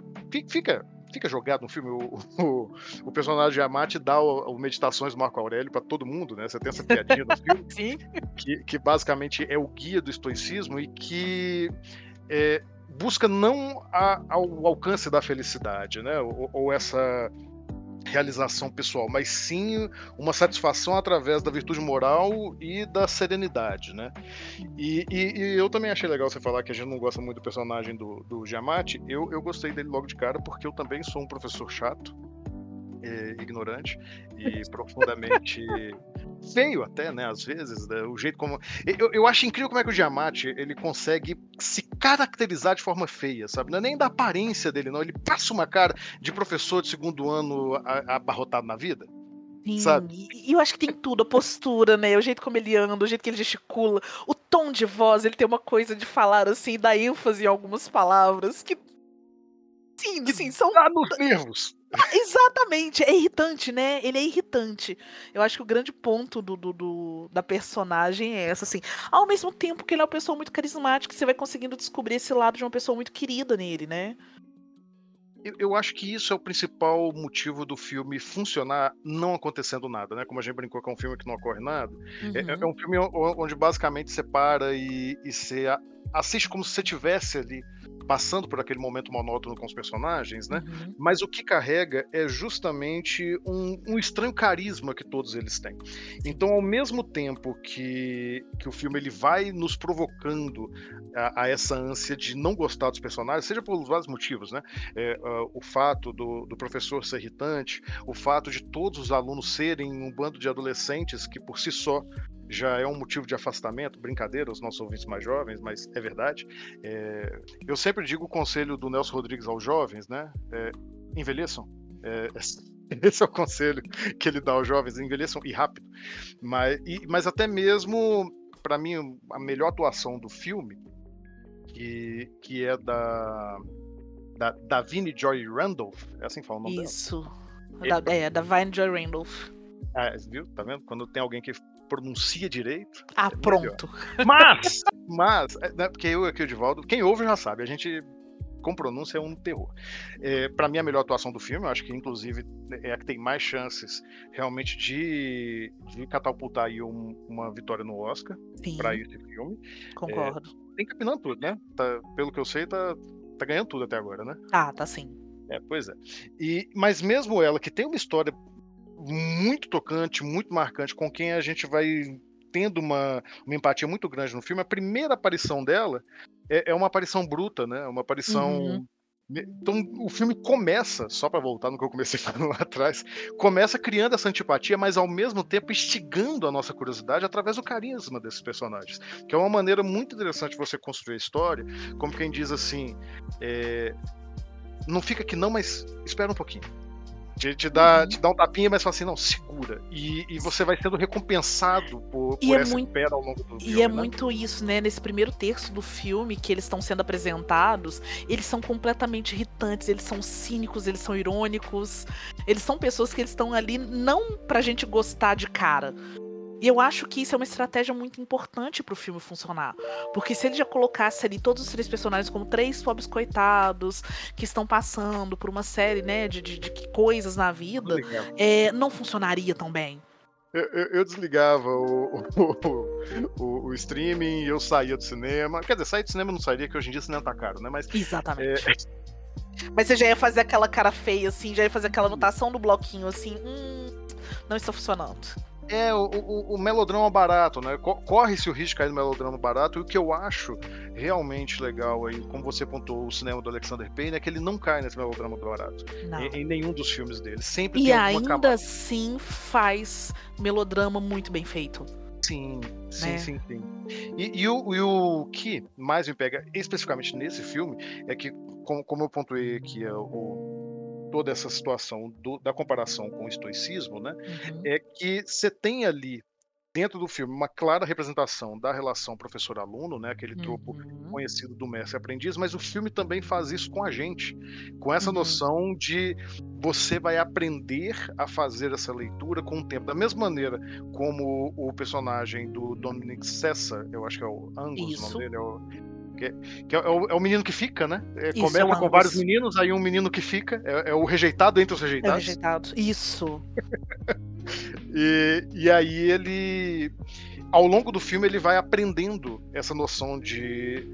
fica, fica jogado no filme. O, o, o personagem de Amate dá o, o Meditações do Marco Aurélio para todo mundo, né? Você tem essa piadinha no filme. Sim. Que, que basicamente é o guia do estoicismo e que. É, busca não a, ao alcance da felicidade, né? Ou, ou essa realização pessoal, mas sim uma satisfação através da virtude moral e da serenidade, né? E, e, e, eu também achei legal você falar que a gente não gosta muito do personagem do, do Giamatti. Eu, eu gostei dele logo de cara porque eu também sou um professor chato ignorante e profundamente feio até, né? Às vezes, né, o jeito como eu, eu acho incrível como é que o Diamante ele consegue se caracterizar de forma feia, sabe? Não é nem da aparência dele, não. Ele passa uma cara de professor de segundo ano abarrotado na vida. Sim, sabe? e eu acho que tem tudo, a postura, né? O jeito como ele anda, o jeito que ele gesticula, o tom de voz, ele tem uma coisa de falar assim, dar ênfase em algumas palavras que. Sim, sim, são. Tá nos nervos. Ah, exatamente, é irritante, né? Ele é irritante. Eu acho que o grande ponto do, do, do, da personagem é essa, assim. Ao mesmo tempo que ele é uma pessoa muito carismática, você vai conseguindo descobrir esse lado de uma pessoa muito querida nele, né? Eu, eu acho que isso é o principal motivo do filme funcionar não acontecendo nada, né? Como a gente brincou que é um filme que não ocorre nada. Uhum. É, é um filme onde basicamente você para e, e você assiste como se você tivesse ali passando por aquele momento monótono com os personagens, né? Uhum. Mas o que carrega é justamente um, um, estranho carisma que todos eles têm. Então, ao mesmo tempo que, que o filme ele vai nos provocando a, a essa ânsia de não gostar dos personagens, seja por vários motivos, né? É, uh, o fato do, do professor ser irritante, o fato de todos os alunos serem um bando de adolescentes que por si só já é um motivo de afastamento, brincadeira, os nossos ouvintes mais jovens, mas é verdade. É, eu sempre digo o conselho do Nelson Rodrigues aos jovens, né? É, envelheçam. É, esse é o conselho que ele dá aos jovens, envelheçam e rápido. Mas, e, mas até mesmo, para mim, a melhor atuação do filme, que, que é da, da, Vini Joy Randolph, é assim que fala o nome Isso. dela? Da, é, da Vine Joy Randolph. Ah, viu? Tá vendo? Quando tem alguém que pronuncia direito. Ah, é pronto. Mas, mas, né, porque eu aqui o Divaldo, quem ouve já sabe, a gente com pronúncia é um terror. É, para mim, a melhor atuação do filme, eu acho que inclusive é a que tem mais chances realmente de, de catapultar aí um, uma vitória no Oscar para esse filme. Concordo. É, tem capinando tudo, né? Tá, pelo que eu sei, tá, tá ganhando tudo até agora, né? Ah, tá sim. É, pois é. E, mas mesmo ela, que tem uma história muito tocante, muito marcante, com quem a gente vai tendo uma, uma empatia muito grande no filme. A primeira aparição dela é, é uma aparição bruta, né? Uma aparição. Uhum. Então o filme começa, só para voltar no que eu comecei falando lá atrás, começa criando essa antipatia, mas ao mesmo tempo instigando a nossa curiosidade através do carisma desses personagens, que é uma maneira muito interessante de você construir a história, como quem diz assim, é, não fica aqui não, mas espera um pouquinho te, te, dá, uhum. te dá um tapinha, mas fala assim, não, segura. E, e você vai sendo recompensado por, por é essa muito, espera ao longo do filme. E é né? muito isso, né? Nesse primeiro terço do filme que eles estão sendo apresentados, eles são completamente irritantes, eles são cínicos, eles são irônicos. Eles são pessoas que eles estão ali não pra gente gostar de cara, e eu acho que isso é uma estratégia muito importante para o filme funcionar. Porque se ele já colocasse ali todos os três personagens como três pobres coitados que estão passando por uma série né, de, de, de coisas na vida, é, não funcionaria tão bem. Eu, eu, eu, desligava o, o, o, o, streaming, eu saía do cinema. Quer dizer, sair do cinema não sairia, que hoje em dia o cinema tá caro, né? Mas, Exatamente. É... Mas você já ia fazer aquela cara feia, assim, já ia fazer aquela anotação do bloquinho, assim, hum, não está funcionando. É, o, o, o, melodrama barato, né? Corre-se o risco de cair no melodrama barato, e o que eu acho realmente legal aí, como você pontuou o cinema do Alexander Payne, é que ele não cai nesse melodrama barato. Em, em, nenhum dos filmes dele. Sempre e tem ainda camada. assim faz melodrama muito bem feito. Sim, sim, né? sim, sim. E, e, o, e, o, que mais me pega especificamente nesse filme é que, como, como eu pontuei aqui, é o toda essa situação do, da comparação com o estoicismo, né, uhum. é que você tem ali dentro do filme uma clara representação da relação professor-aluno, né, aquele tropo uhum. conhecido do mestre-aprendiz, mas o filme também faz isso com a gente, com essa uhum. noção de você vai aprender a fazer essa leitura com o tempo, da mesma maneira como o personagem do Dominic Sessa, eu acho que é o Angus, isso. o nome dele é o que, que é, o, é, o, menino que fica, né? É, Isso, começa é com vários meninos, aí um menino que fica. É, é o rejeitado entre os rejeitados. É o rejeitado. Isso. e, e aí ele. Ao longo do filme, ele vai aprendendo essa noção de,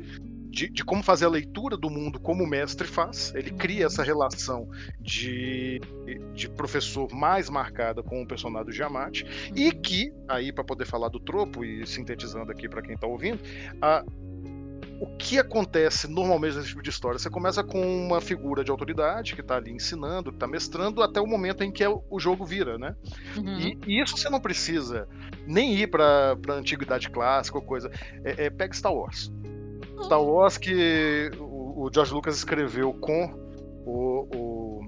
de, de, como fazer a leitura do mundo como o mestre faz. Ele cria essa relação de, de professor mais marcada com o personagem do Giamatti. Uhum. E que, aí, para poder falar do tropo, e sintetizando aqui para quem está ouvindo, a, o que acontece normalmente nesse tipo de história? Você começa com uma figura de autoridade que está ali ensinando, que está mestrando, até o momento em que é o jogo vira, né? Uhum. E, e, isso você não precisa nem ir para a antiguidade clássica ou coisa. É, é, pega Star Wars. Star Wars que o, o George Lucas escreveu com o, o,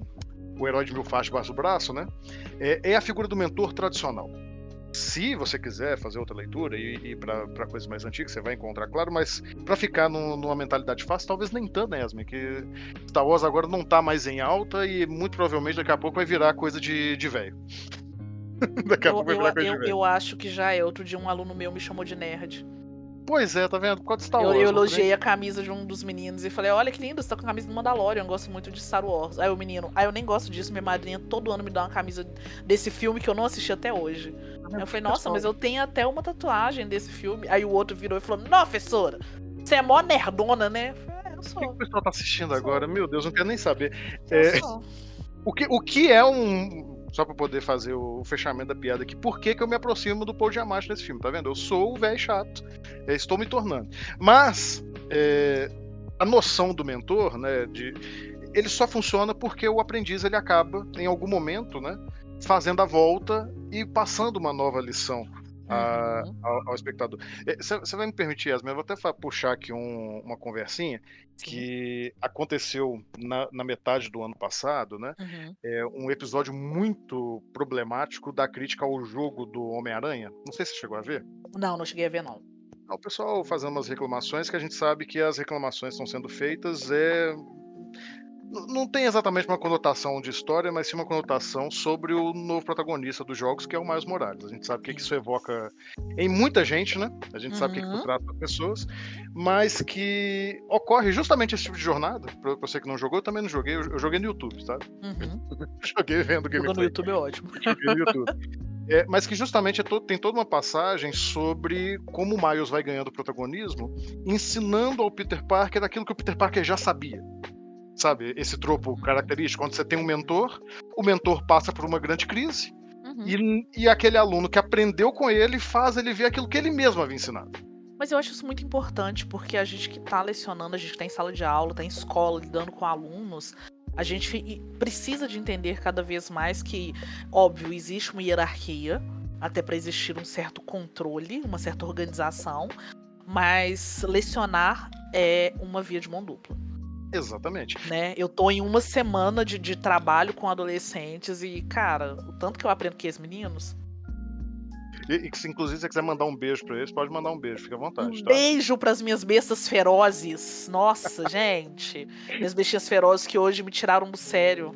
o herói de mil faixas debaixo do braço, né? É, é a figura do mentor tradicional. Se você quiser fazer outra leitura e ir para coisas mais antigas, você vai encontrar, claro, mas para ficar no, numa mentalidade fácil, talvez nem tanto, né, Yasmin? Que Star Wars agora não tá mais em alta e muito provavelmente daqui a pouco vai virar coisa de, de velho. daqui a eu, pouco vai virar eu, coisa eu, de velho. Eu acho que já é. Outro dia um aluno meu me chamou de nerd. Pois é, tá vendo? De Star Wars. Eu, eu elogiei a camisa de um dos meninos e falei: Olha que lindo, você tá com a camisa do Mandalorian. Eu gosto muito de Star Wars. Aí o menino, ah, eu nem gosto disso. Minha madrinha todo ano me dá uma camisa desse filme que eu não assisti até hoje. Aí eu falei: Nossa, mas eu tenho até uma tatuagem desse filme. Aí o outro virou e falou: Não, professora, você é mó nerdona, né? Eu falei, é, eu sou. O que, o pessoal tá assistindo agora? Meu Deus, não quero nem saber. É... O que, o que é um só para poder fazer o fechamento da piada aqui, por que, que eu me aproximo do Paul Giamatti nesse filme, tá vendo? Eu sou o velho chato, é, estou me tornando. Mas é, a noção do mentor, né, de, ele só funciona porque o aprendiz ele acaba em algum momento, né, fazendo a volta e passando uma nova lição a, uhum. ao, ao, espectador. Você é, vai me permitir, Yasmin, eu vou até puxar aqui um, uma conversinha. Que aconteceu na, na, metade do ano passado, né? Uhum. É um episódio muito problemático da crítica ao jogo do Homem-Aranha. Não sei se você chegou a ver. Não, não cheguei a ver, não. O pessoal fazendo umas reclamações que a gente sabe que as reclamações estão sendo feitas é não tem exatamente uma conotação de história, mas sim uma conotação sobre o novo protagonista dos jogos, que é o Miles Morales. A gente sabe o que, que isso evoca em muita gente, né? A gente uhum. sabe o que, que isso uhum. trata pessoas, mas que ocorre justamente esse tipo de jornada. Pra você que não jogou, eu também não joguei. Eu joguei no YouTube, sabe? Uhum. joguei vendo gameplay. no YouTube é ótimo. Joguei no YouTube. É, mas que justamente é todo, tem toda uma passagem sobre como o Miles vai ganhando protagonismo, ensinando ao Peter Parker aquilo que o Peter Parker já sabia sabe? Esse tropo característico, quando você tem um mentor, o mentor passa por uma grande crise uhum. e, e aquele aluno que aprendeu com ele faz ele ver aquilo que ele mesmo havia ensinado. Mas eu acho isso muito importante, porque a gente que está lecionando, a gente está em sala de aula, está em escola, lidando com alunos, a gente precisa de entender cada vez mais que, óbvio, existe uma hierarquia, até para existir um certo controle, uma certa organização, mas lecionar é uma via de mão dupla. Exatamente. Né? Eu tô em uma semana de, de trabalho com adolescentes e, cara, o tanto que eu aprendo com esses meninos. E, e se inclusive você quiser mandar um beijo pra eles, pode mandar um beijo, fica à vontade. Um tá? beijo pras minhas bestas ferozes. Nossa, gente. Minhas bestinhas ferozes que hoje me tiraram do sério.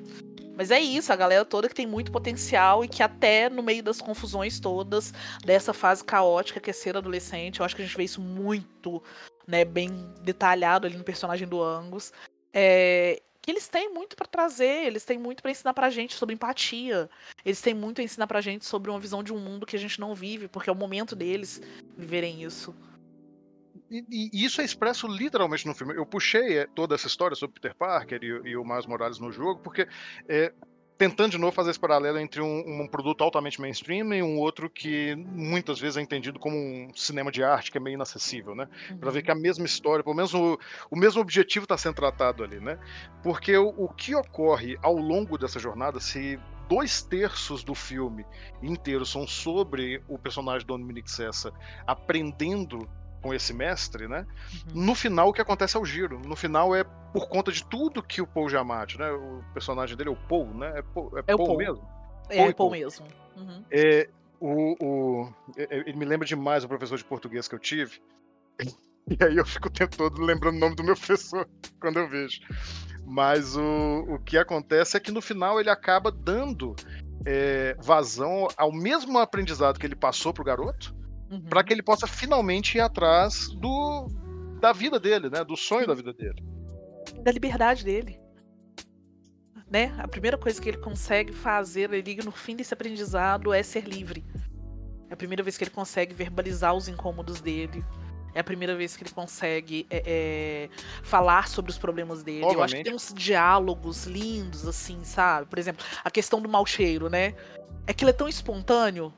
Mas é isso, a galera toda que tem muito potencial e que até no meio das confusões todas, dessa fase caótica que é ser adolescente, eu acho que a gente vê isso muito né, bem detalhado ali no personagem do Angus. É, que eles têm muito para trazer, eles têm muito para ensinar pra gente sobre empatia. Eles têm muito a ensinar pra gente sobre uma visão de um mundo que a gente não vive, porque é o momento deles viverem isso. E, e isso é expresso literalmente no filme. Eu puxei é, toda essa história sobre Peter Parker e, e o Miles Morales no jogo, porque é, tentando de novo fazer esse paralelo entre um, um, produto altamente mainstream e um outro que muitas vezes é entendido como um cinema de arte que é meio inacessível, né? Uhum. Para ver que a mesma história, pelo menos o, o mesmo objetivo está sendo tratado ali, né? Porque o, o que ocorre ao longo dessa jornada, se dois terços do filme inteiro são sobre o personagem do Dominic Sessa aprendendo com esse mestre, né? Uhum. No final, o que acontece é o giro. No final é por conta de tudo que o Paul Giamatti, né? O personagem dele é o Paul, né? É Paul, é é Paul, Paul. mesmo? É, Paul, Paul mesmo. Uhum. É, o, o, é, ele me lembra demais o professor de português que eu tive. E aí eu fico o tempo todo lembrando o nome do meu professor quando eu vejo. Mas o, o que acontece é que no final ele acaba dando é, vazão ao mesmo aprendizado que ele passou pro garoto, uhum. para que ele possa finalmente ir atrás do da vida dele, né? Do sonho da vida dele. Da liberdade dele. Né? A primeira coisa que ele consegue fazer ali no fim desse aprendizado é ser livre. É a primeira vez que ele consegue verbalizar os incômodos dele. É a primeira vez que ele consegue é, é, falar sobre os problemas dele. Obviamente. Eu acho que tem uns diálogos lindos, assim, sabe? Por exemplo, a questão do mau cheiro, né? É que ele é tão espontâneo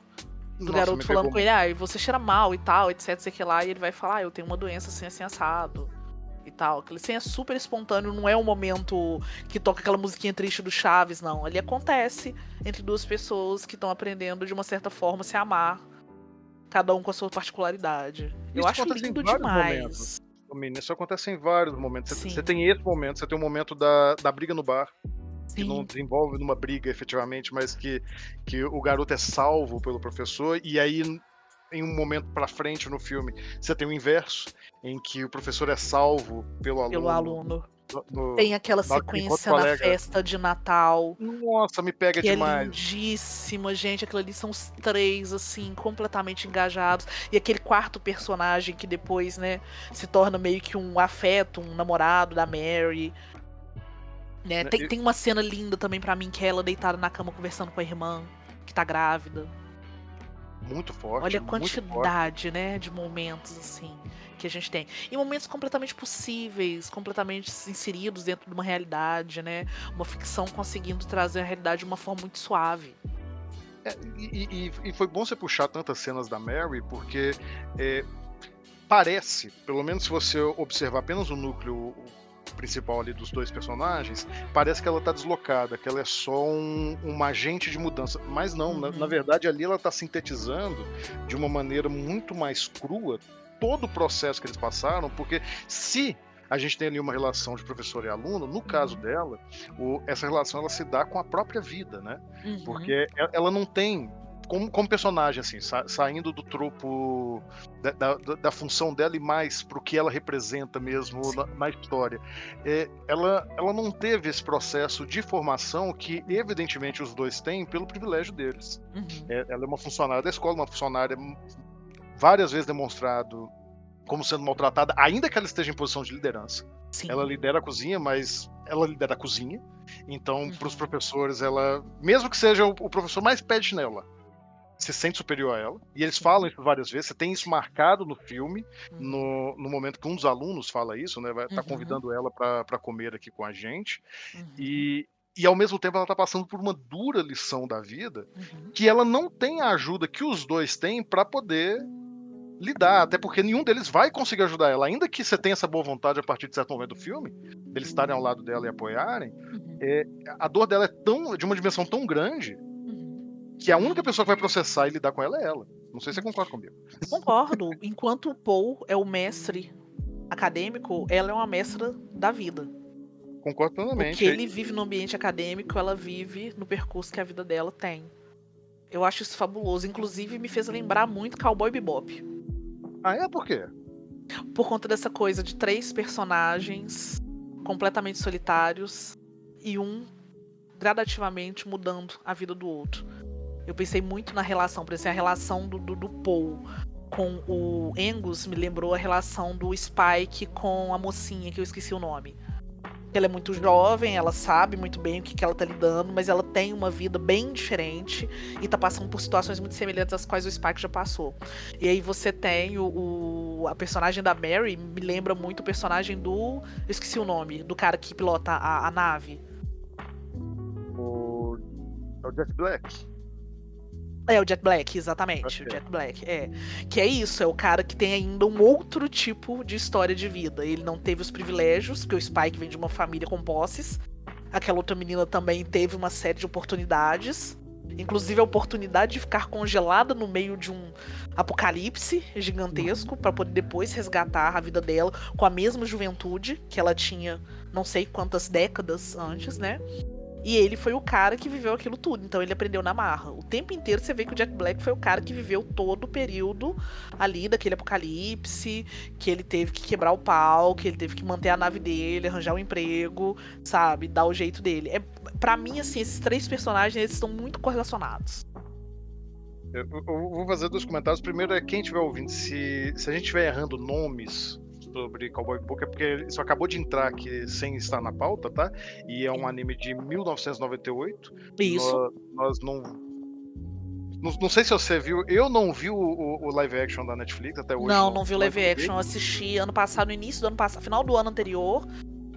do Nossa, garoto falando com ele, ah, você cheira mal e tal, etc, sei que lá, e ele vai falar, ah, eu tenho uma doença assim, assim, assado. E tal. Aquele assim é super espontâneo, não é um momento que toca aquela musiquinha triste do Chaves, não. Ali acontece entre duas pessoas que estão aprendendo de uma certa forma se amar, cada um com a sua particularidade. Isso eu acho lindo demais. Momentos. Isso acontece em vários momentos. Você, você, tem esse momento, você tem o um momento da, da briga no bar. Que não desenvolve numa briga efetivamente, mas que, que o garoto é salvo pelo professor, e aí em um momento pra frente no filme você tem o inverso, em que o professor é salvo pelo aluno. Pelo aluno. no- no- Tem aquela que sequência na colega. festa de Natal. Nossa, me pega Que é demais. lindíssima, gente. Aquilo ali são os três, assim, completamente engajados. E aquele quarto personagem que depois, né, se torna meio que um afeto, um namorado da Mary. Né? Né, Tem, e- tem uma cena linda também pra mim, que é ela deitada na cama conversando com a irmã, que tá grávida. Muito forte. Olha a quantidade, né, de momentos, assim, que a gente tem. E momentos completamente possíveis, completamente inseridos dentro de uma realidade, né? Uma ficção conseguindo trazer a realidade de uma forma muito suave. É, e, e- e foi bom você puxar tantas cenas da Mary, porque é, parece, pelo menos se você observar apenas o núcleo principal ali dos dois personagens, parece que ela tá deslocada, que ela é só um, uma agente de mudança. Mas não, na, Uhum. na verdade ali ela tá sintetizando de uma maneira muito mais crua todo o processo que eles passaram, porque se a gente tem ali uma relação de professor e aluno, no caso dela, o- essa relação ela se dá com a própria vida, né? Uhum. Porque ela não tem. Como, como personagem, assim, sa- saindo do tropo da, da, da- função dela e mais pro que ela representa mesmo na, na história. É, ela, ela não teve esse processo de formação que, evidentemente, os dois têm pelo privilégio deles. Uhum. É, ela é uma funcionária da escola, uma funcionária várias vezes demonstrado como sendo maltratada, ainda que ela esteja em posição de liderança. Sim. Ela lidera a cozinha, mas ela lidera a cozinha. Então, Uhum. para os professores, ela, mesmo que seja o, o professor mais pede nela, se sente superior a ela. E eles falam isso várias vezes. Você tem isso marcado no filme, Uhum. no, no momento que um dos alunos fala isso, né? Vai tá Uhum. convidando ela para comer aqui com a gente. Uhum. E, e ao mesmo tempo ela tá passando por uma dura lição da vida Uhum. que ela não tem a ajuda que os dois têm para poder lidar, até porque nenhum deles vai conseguir ajudar ela, ainda que você tenha essa boa vontade a partir de certo momento do filme, deles estarem ao lado dela e apoiarem, Uhum. a dor dela é tão de uma dimensão tão grande. Que a única pessoa que vai processar e lidar com ela é ela. Não sei se você concorda comigo. Concordo. Enquanto o Paul é o mestre acadêmico, ela é uma mestra da vida. Concordo plenamente. Porque ele vive no ambiente acadêmico, ela vive no percurso que a vida dela tem. Eu acho isso fabuloso. Inclusive, me fez lembrar muito Cowboy Bebop. Ah, é por quê? Por conta dessa coisa de três personagens completamente solitários e um gradativamente mudando a vida do outro. Eu pensei muito na relação, por exemplo, a relação do, do, do Paul com o Angus me lembrou a relação do Spike com a mocinha, que eu esqueci o nome. Ela é muito jovem, ela sabe muito bem o que, que ela tá lidando, mas ela tem uma vida bem diferente e tá passando por situações muito semelhantes às quais o Spike já passou. E aí você tem o, o- a personagem da Mary, me lembra muito o personagem do. Eu esqueci o nome, do cara que pilota a, a nave. O, é o Jet Black. É, o Jet Black, exatamente. Ok. O Jet Black, é. Que é isso, é o cara que tem ainda um outro tipo de história de vida. Ele não teve os privilégios, porque o Spike vem de uma família com posses. Aquela outra menina também teve uma série de oportunidades. Inclusive a oportunidade de ficar congelada no meio de um apocalipse gigantesco para poder depois resgatar a vida dela com a mesma juventude que ela tinha não sei quantas décadas antes, né? E ele foi o cara que viveu aquilo tudo, então ele aprendeu na marra. O tempo inteiro você vê que o Jack Black foi o cara que viveu todo o período ali daquele apocalipse, que ele teve que quebrar o pau, que ele teve que manter a nave dele, arranjar um emprego, sabe, dar o jeito dele. É, para mim assim, esses três personagens eles estão muito correlacionados. Eu, eu- vou fazer dois comentários. Primeiro é quem estiver ouvindo, se, se a gente estiver errando nomes sobre Cowboy Bebop, é porque isso acabou de entrar aqui sem estar na pauta, tá? E é um anime de 1998. Isso. Nós, nós não, não. Não sei se você viu, eu não vi o, o- o live action da Netflix até hoje. Não, não vi o live action. Eu assisti ano passado, no início do ano passado, final do ano anterior,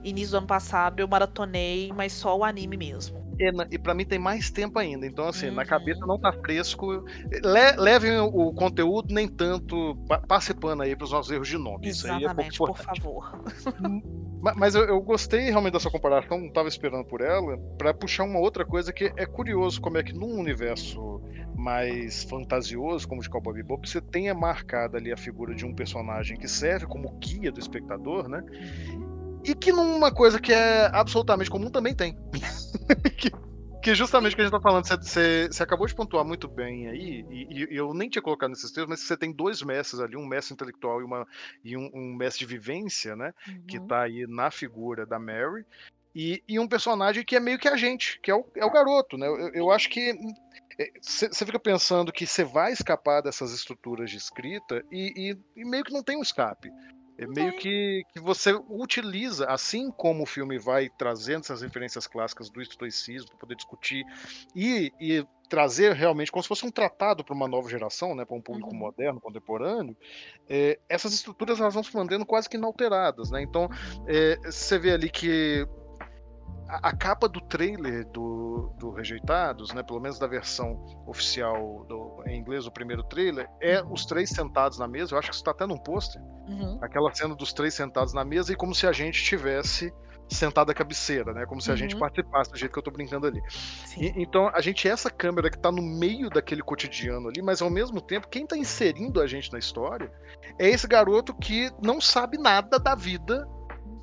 início do ano passado, eu maratonei, mas só o anime mesmo. E, na- e pra mim tem mais tempo ainda. Então, assim, na Uhum. cabeça não tá fresco. Le- levem o, conteúdo, nem tanto. pa- Passe pano aí pros nossos erros de nome. Isso aí é Exatamente, por importante. favor. Ma- Mas eu, eu gostei realmente dessa comparação, não estava esperando por ela, para puxar uma outra coisa que é curioso como é que num universo mais fantasioso, como o de Cowboy Bebop, você tenha marcado ali a figura de um personagem que serve como guia do espectador, né? E que numa coisa que é absolutamente comum também tem. que, que justamente o que a gente tá falando, você, você acabou de pontuar muito bem aí, e, e, eu nem tinha colocado nesses termos, mas você tem dois mestres ali, um mestre intelectual e, uma, e um, um mestre de vivência, né? Uhum. Que tá aí na figura da Mary. E, e, um personagem que é meio que a gente, que é o, é o garoto, né? Eu, eu acho que você é, fica pensando que você vai escapar dessas estruturas de escrita e, e, e meio que não tem um escape. É meio que, que você utiliza, assim como o filme vai trazendo essas referências clássicas do estoicismo para poder discutir e, e, trazer realmente como se fosse um tratado para uma nova geração, né, para um público uhum. moderno, contemporâneo, é, essas estruturas elas vão se mantendo quase que inalteradas. Né? Então, é, você vê ali que a, capa do trailer do, do Rejeitados, né, pelo menos da versão oficial do, em inglês, o primeiro trailer, é os três sentados na mesa. Eu acho que isso está até num pôster. Uhum. Aquela cena dos três sentados na mesa e como se a gente tivesse sentado à cabeceira, né? Como se a gente uhum. participasse do jeito que eu tô brincando ali. E, então, a gente é essa câmera que tá no meio daquele cotidiano ali, mas ao mesmo tempo, quem tá inserindo a gente na história é esse garoto que não sabe nada da vida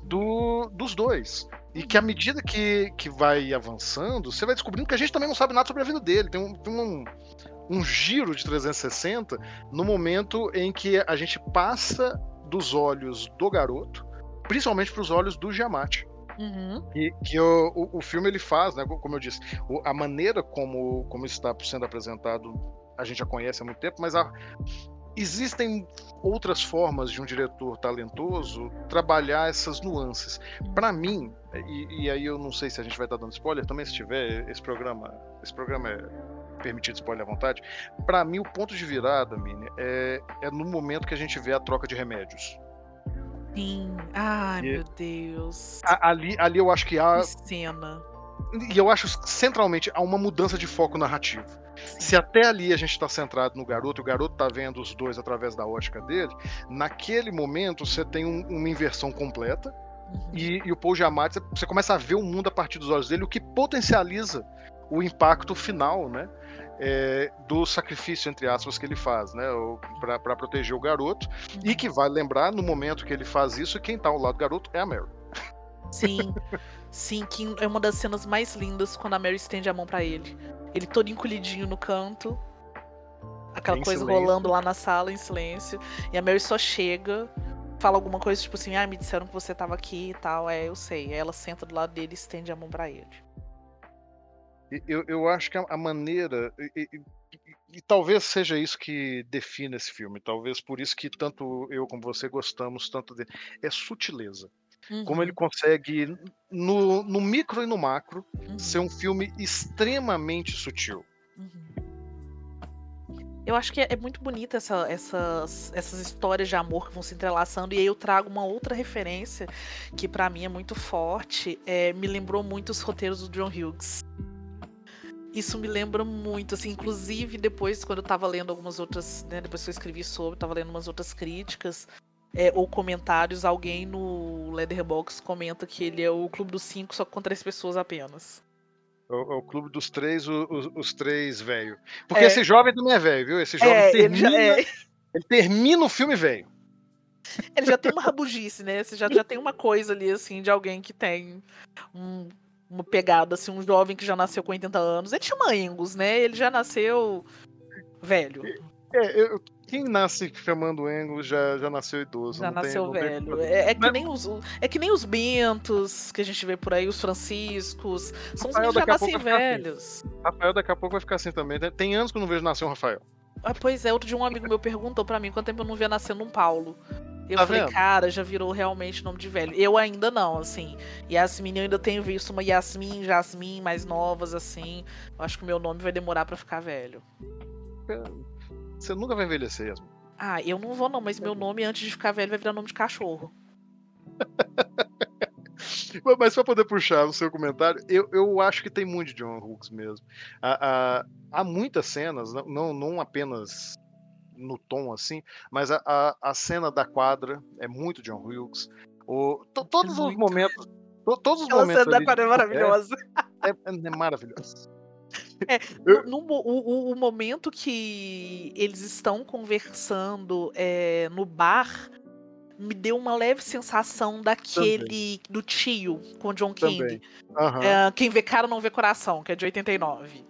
do, dos dois. E que à medida que, que vai avançando, você vai descobrindo que a gente também não sabe nada sobre a vida dele. Tem um, tem um, um giro de 360 no momento em que a gente passa dos olhos do garoto, principalmente para os olhos do Giamatti. Uhum. E que o, o, o, filme ele faz, né, como eu disse, a maneira como, como está sendo apresentado a gente já conhece há muito tempo, mas a, existem outras formas de um diretor talentoso trabalhar essas nuances. Para mim, e, e, aí eu não sei se a gente vai estar dando spoiler, também se tiver, esse programa, esse programa é permitido spoiler à vontade. Para mim, o ponto de virada, Mini, é, é no momento que a gente vê a troca de remédios. Sim. Ai, e, meu Deus. ali, ali eu acho que há. Que cena. E eu acho centralmente há uma mudança de foco narrativo. Se até ali a gente está centrado no garoto, o garoto está vendo os dois através da ótica dele, naquele momento você tem um, uma inversão completa. Uhum. E, e, o Paul Giamatti, você começa a ver o mundo a partir dos olhos dele, o que potencializa o impacto final, né? É, do sacrifício, entre aspas, que ele faz, né? para proteger o garoto. Uhum. E que vai lembrar, no momento que ele faz isso, quem está ao lado do garoto é a Mary. Sim, sim, que é uma das cenas mais lindas quando a Mary estende a mão para ele. Ele todo encolhidinho no canto. Aquela em coisa silêncio. rolando lá na sala em silêncio. E a Mary só chega, fala alguma coisa tipo assim: Ah, me disseram que você tava aqui e tal. É, eu sei. Aí ela senta do lado dele e estende a mão para ele. Eu, eu acho que a, maneira. E, e, e, talvez seja isso que define esse filme. Talvez por isso que tanto eu como você gostamos tanto dele. É sutileza. Uhum. Como ele uhum. consegue, no, no micro e no macro, uhum. ser um filme extremamente sutil. Uhum. Eu acho que é, é muito bonita essa, essas, essas histórias de amor que vão se entrelaçando. E aí eu trago uma outra referência que para mim é muito forte. É, me lembrou muito os roteiros do John Hughes. Isso me lembra muito, assim, inclusive depois, quando eu tava lendo algumas outras, né, depois que eu escrevi sobre, tava lendo umas outras críticas, é, ou comentários, alguém no Leatherbox comenta que ele é o clube dos cinco, só com três pessoas apenas. O, o clube dos três, o, os, os, três velho. Porque é. esse jovem também é velho, viu? Esse jovem é, termina, ele, é... ele, termina o filme velho. Ele já tem uma rabugice, né? Você já, já tem uma coisa ali, assim, de alguém que tem um, uma pegada, assim, um jovem que já nasceu com 80 anos. Ele chama Angus, né? Ele já nasceu velho. É, eu, quem nasce chamando Engo já, já nasceu idoso. Já nasceu tem, velho. É, é, que nem os, é que nem os Bentos que a gente vê por aí, os Franciscos. São Rafael, os que já nascem assim. velhos. Assim. Rafael daqui a pouco vai ficar assim também. Tem anos que eu não vejo nascer um Rafael. Ah, pois é, outro dia um amigo meu perguntou para mim quanto tempo eu não via nascendo um Paulo. Eu tá falei, vendo? cara, já virou realmente nome de velho. Eu ainda não, assim. Yasmin, eu ainda tenho visto uma Yasmin, Jasmin mais novas, assim. Eu acho que o meu nome vai demorar para ficar velho. É você nunca vai envelhecer, Yasmin. Ah, eu não vou não, mas meu nome antes de ficar velho vai virar nome de cachorro. mas para poder puxar o seu comentário, eu, eu acho que tem muito de John Hughes mesmo. Há, há, há muitas cenas, não, não apenas no tom assim, mas a, a, a cena da quadra é muito John Hughes. O, to, todos é os momentos. To, todos os momentos. cena da quadra é maravilhosa. É, é, é maravilhoso. É, no, no o, o, momento que eles estão conversando é, no bar, me deu uma leve sensação daquele do tio com John. Também. Aham. É, Quem vê cara não vê coração, que é de 89.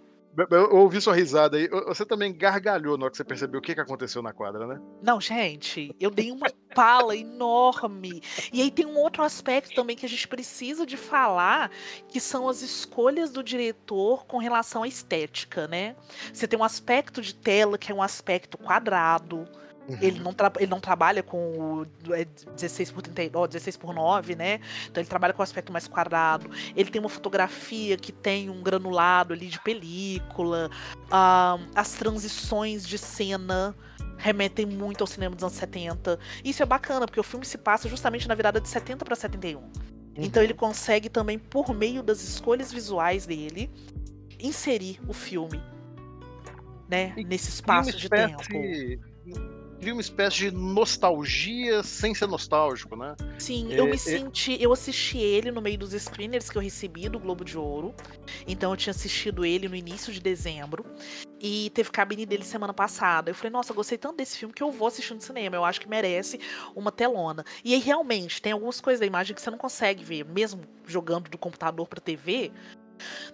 Eu ouvi sua risada aí. Você também gargalhou na hora que você percebeu o que, que aconteceu na quadra, né? Não, gente, eu dei uma pala enorme. E aí tem um outro aspecto também que a gente precisa de falar, que são as escolhas do diretor com relação à estética, né? Você tem um aspecto de tela que é um aspecto quadrado. Ele não, tra- ele não trabalha com o é, 16 por 30, ó, 16 por 9, né? Então ele trabalha com um aspecto mais quadrado. Ele tem uma fotografia que tem um granulado ali de película. as transições de cena remetem muito ao cinema dos anos 70. Isso é bacana, porque o filme se passa justamente na virada de 70 para 71. Então ele consegue também, por meio das escolhas visuais dele, inserir o filme. Né, E nesse espaço de tempo. Cria uma espécie de nostalgia sem ser nostálgico, né? Sim, É, eu me é- senti. Eu assisti ele no meio dos screeners que eu recebi do Globo de Ouro. Então eu tinha assistido ele no início de dezembro. E teve cabine dele semana passada. Eu falei, nossa, eu gostei tanto desse filme que eu vou assistir no cinema. Eu acho que merece uma telona. E aí, realmente, tem algumas coisas da imagem que você não consegue ver, mesmo jogando do computador pra TV.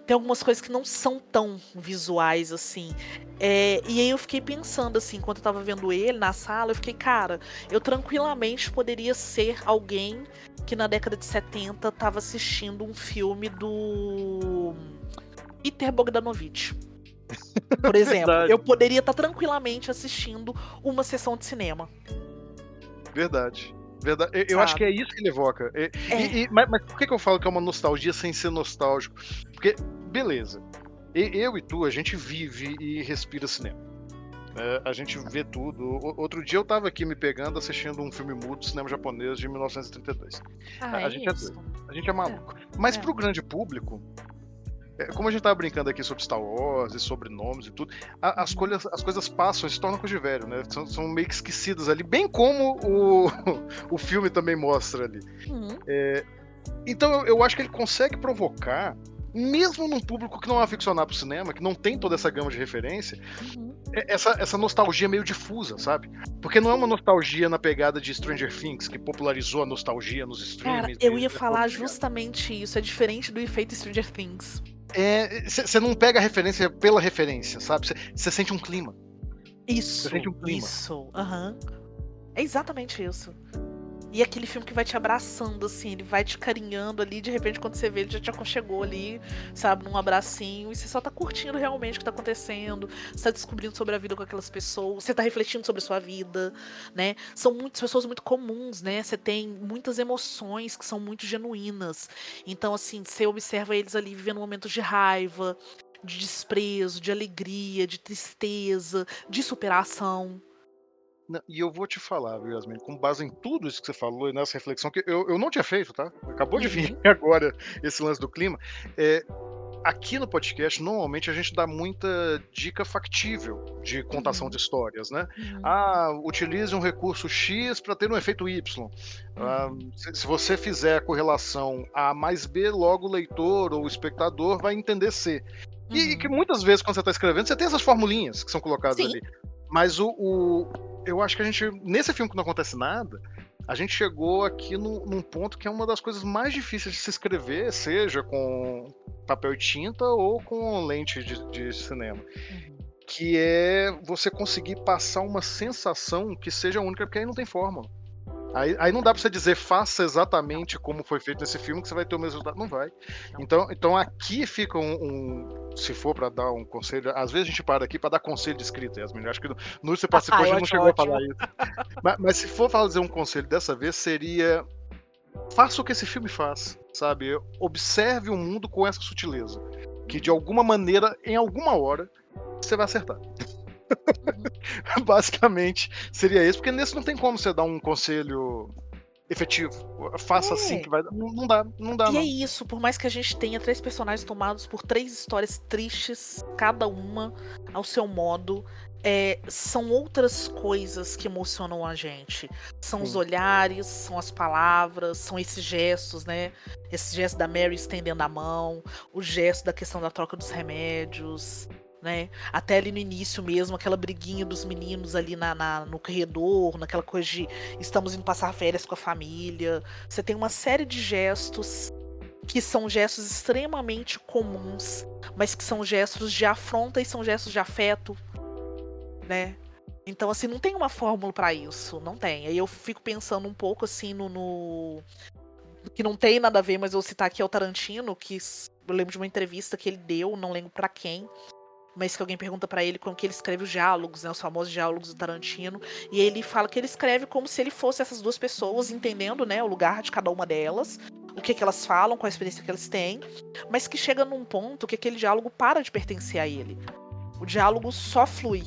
Tem algumas coisas que não são tão visuais assim. É, e aí eu fiquei pensando assim, enquanto eu tava vendo ele na sala, eu fiquei, cara, eu tranquilamente poderia ser alguém que na década de 70 tava assistindo um filme do Peter Bogdanovich. Por exemplo, eu poderia estar tranquilamente assistindo uma sessão de cinema. Verdade. Verdade. Eu, acho que é isso que ele evoca. E- É. e- e- mas, mas por que, que eu falo que é uma nostalgia sem ser nostálgico? Porque, beleza. E- Eu e tu, a gente vive e respira cinema. É, a gente vê tudo. O- Outro dia eu tava aqui me pegando assistindo um filme mudo de cinema japonês de 1932. Ah, A gente é. A gente é maluco. Mas é. pro grande público, é, como a gente tava brincando aqui sobre Star Wars e sobre nomes e tudo, a- as, coisas, as coisas passam e se tornam coisa de velho, né? São, são meio que esquecidas ali, bem como o, o filme também mostra ali. Uhum. Então eu, eu acho que ele consegue provocar, mesmo num público que não é aficionado pro cinema, que não tem toda essa gama de referência, Uhum. é- essa, essa nostalgia meio difusa, sabe? Porque não é uma nostalgia na pegada de Stranger Things, que popularizou a nostalgia nos Cara, streams. eu e- ia falar e- justamente isso. É diferente do efeito Stranger Things. Você não pega a referência pela referência, sabe? Você sente um clima. Isso, sente um clima. isso, aham. É exatamente isso. E aquele filme que vai te abraçando, assim, ele vai te carinhando ali, de repente, quando você vê, ele já te aconchegou ali, sabe, num abracinho, e você só tá curtindo realmente o que tá acontecendo, você tá descobrindo sobre a vida com aquelas pessoas, você tá refletindo sobre a sua vida, né? São muitas pessoas muito comuns, né? Você tem muitas emoções que são muito genuínas. Então, assim, você observa eles ali vivendo momentos de raiva, de desprezo, de alegria, de tristeza, de superação. Não, E eu vou te falar, viu, Yasmin, com base em tudo isso que você falou e nessa reflexão, que eu, eu não tinha feito, tá? Acabou de vir agora esse lance do clima. É, aqui no podcast, normalmente a gente dá muita dica factível de contação Uhum. de histórias, né? Uhum. Ah, utilize um recurso X para ter um efeito Y. Ah, se, se você fizer a correlação A mais B, logo o leitor ou o espectador vai entender C. E, e Uhum. que muitas vezes, quando você está escrevendo, você tem essas formulinhas que são colocadas Sim. ali. Mas o, o- Eu acho que a gente. Nesse filme que não acontece nada, a gente chegou aqui num, num ponto que é uma das coisas mais difíceis de se escrever, seja com papel e tinta ou com lente de, de cinema. Uhum. Que é você conseguir passar uma sensação que seja única, porque aí não tem fórmula. Aí, aí não dá pra você dizer faça exatamente como foi feito nesse filme que você vai ter o mesmo resultado. Não vai. Então, então aqui fica um, um- Se for pra dar um conselho, às vezes a gente para aqui pra dar conselho de escrita, Yasmin. Acho que no, no você participou, Ah, a gente não chegou a ótimo. falar isso. mas, mas se for fazer um conselho dessa vez, seria. Faça o que esse filme faz, sabe? Observe o mundo com essa sutileza. Que de alguma maneira, em alguma hora, você vai acertar. Basicamente seria isso, porque nesse não tem como você dar um conselho efetivo. Faça É. assim que vai dar. Não, não dá, não dá, E não. é isso, por mais que a gente tenha três personagens tomados por três histórias tristes, cada uma ao seu modo, é, são outras coisas que emocionam a gente. São os Sim. olhares, são as palavras, são esses gestos, né? Esse gesto da Mary estendendo a mão, o gesto da questão da troca dos remédios, né? Até ali no início mesmo, aquela briguinha dos meninos ali na, na, no corredor, naquela coisa de estamos indo passar férias com a família. Você tem uma série de gestos que são gestos extremamente comuns, mas que são gestos de afronta e são gestos de afeto, né? Então, assim, não tem uma fórmula para isso, não tem. Aí eu fico pensando um pouco, assim, no, no, Que não tem nada a ver, mas eu vou citar aqui é o Tarantino, que eu lembro de uma entrevista que ele deu, não lembro para quem, mas que alguém pergunta para ele como que ele escreve os diálogos, né, os famosos diálogos do Tarantino, e ele fala que ele escreve como se ele fosse essas duas pessoas, entendendo, né, o lugar de cada uma delas, o que que elas falam, qual a experiência que elas têm, mas que chega num ponto que aquele diálogo para de pertencer a ele. O diálogo só flui.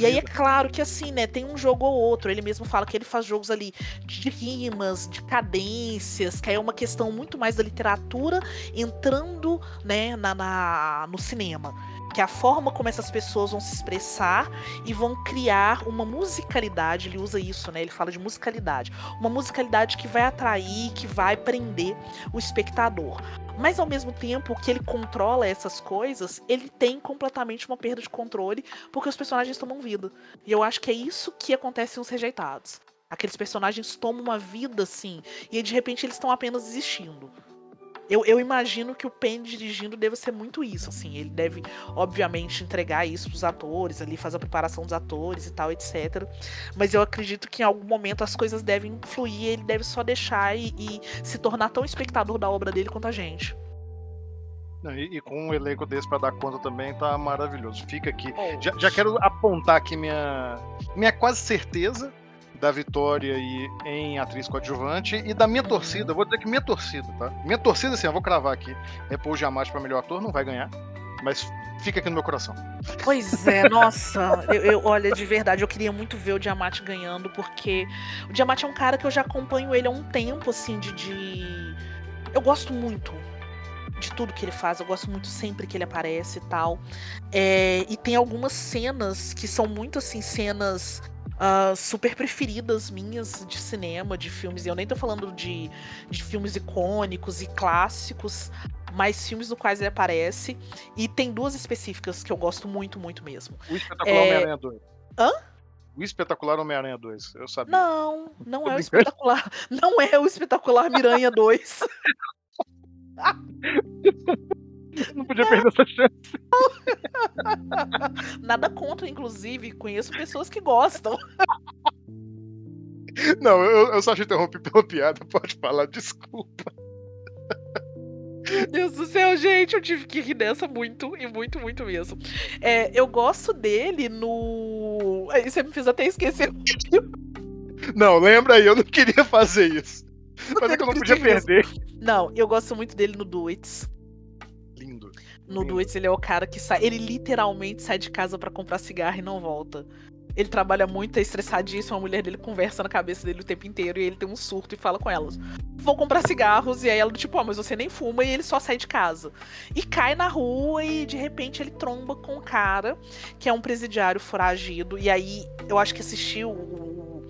E aí é claro que assim, né, tem um jogo ou outro. Ele mesmo fala que ele faz jogos ali de rimas, de cadências, que aí é uma questão muito mais da literatura entrando, né, na, na- no cinema. Que é a forma como essas pessoas vão se expressar e vão criar uma musicalidade. Ele usa isso, né? Ele fala de musicalidade. Uma musicalidade que vai atrair, que vai prender o espectador. Mas ao mesmo tempo que ele controla essas coisas, ele tem completamente uma perda de controle porque os personagens tomam vida. E eu acho que é isso que acontece nos rejeitados. Aqueles personagens tomam uma vida assim, e de repente eles estão apenas existindo. Eu, eu imagino que o Penn dirigindo deve ser muito isso, assim. Ele deve, obviamente, entregar isso pros atores, ali, fazer a preparação dos atores e tal, etc. Mas eu acredito que em algum momento as coisas devem fluir, e ele deve só deixar e, e se tornar tão espectador da obra dele quanto a gente. E, e com um elenco desse pra dar conta também tá maravilhoso. Fica aqui. Oh. Já, já quero apontar aqui minha, minha quase certeza da vitória aí em atriz coadjuvante e da minha torcida. Vou dizer que minha torcida, tá? Minha torcida, assim, eu vou cravar aqui. É Paul Giamatti pra melhor ator, não vai ganhar. Mas fica aqui no meu coração. Pois é, nossa, eu, eu- olha, de verdade, eu queria muito ver o Diamante ganhando, porque o Diamante é um cara que eu já acompanho ele há um tempo, assim, de. de... Eu gosto muito de tudo que ele faz, eu gosto muito sempre que ele aparece e tal. É, e tem algumas cenas que são muito, assim, cenas. Ah, super preferidas minhas de cinema, de filmes, e eu nem tô falando de, de filmes icônicos e clássicos, mas filmes no quais ele aparece. E tem duas específicas que eu gosto muito, muito mesmo. O Espetacular É- Homem-Aranha 2. Hã? O Espetacular Homem-Aranha 2, eu sabia. Não, não é o espetacular. Não é o espetacular Miranha 2. Não podia perder essa chance. Nada contra, inclusive. Conheço pessoas que gostam. Não, eu, eu só te interrompi pela piada, pode falar, desculpa. Meu Deus do céu, gente, eu tive que rir dessa muito, e muito, muito mesmo. É, eu gosto dele no. Aí Você me fez até esquecer. Não, lembra aí, eu não queria fazer isso. Mas é que eu não podia perder. Não, eu gosto muito dele no Duets. No. Duets ele é o cara que sai. Ele literalmente sai de casa pra comprar cigarro e não volta. Ele trabalha muito, é estressadíssimo. A mulher dele conversa na cabeça dele o tempo inteiro e ele tem um surto e fala com elas: Vou comprar cigarros. E aí ela, tipo, ó, mas você nem fuma. E ele só sai de casa. E cai na rua e de repente ele tromba com um cara que é um presidiário foragido. E aí eu acho que assistiu o.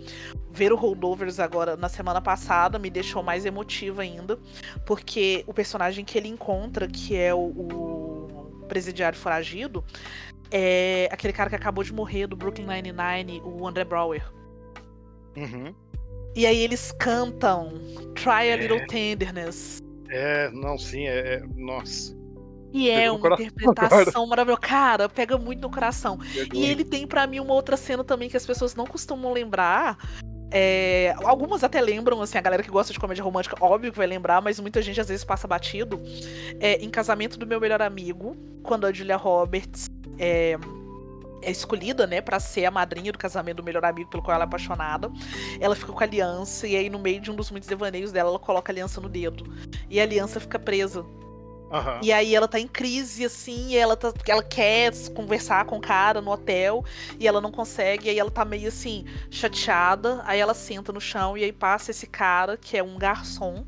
Ver o Holdovers agora na semana passada me deixou mais emotiva ainda, porque o personagem que ele encontra, que é o, o presidiário foragido, é aquele cara que acabou de morrer do Brooklyn Nine-Nine, o André Brower. Uhum. E aí eles cantam Try a Little Tenderness. É, não, sim, é. é- nossa. E é Pegou no uma interpretação maravilhosa. Cara, pega muito no coração. E ele tem pra mim uma outra cena também que as pessoas não costumam lembrar. É, algumas até lembram, assim, a galera que gosta de comédia romântica, óbvio que vai lembrar, mas muita gente às vezes passa batido. É, em Casamento do Meu Melhor Amigo, quando a Julia Roberts é, é escolhida, né, pra ser a madrinha do casamento do melhor amigo pelo qual ela é apaixonada. Ela fica com a aliança, e aí no meio de um dos muitos devaneios dela, ela coloca a aliança no dedo. E a aliança fica presa. Aham. E aí ela tá em crise, assim, ela, tá, ela quer conversar com o cara no hotel, e ela não consegue, e aí ela tá meio assim, chateada, aí ela senta no chão, e aí passa esse cara, que é um garçom.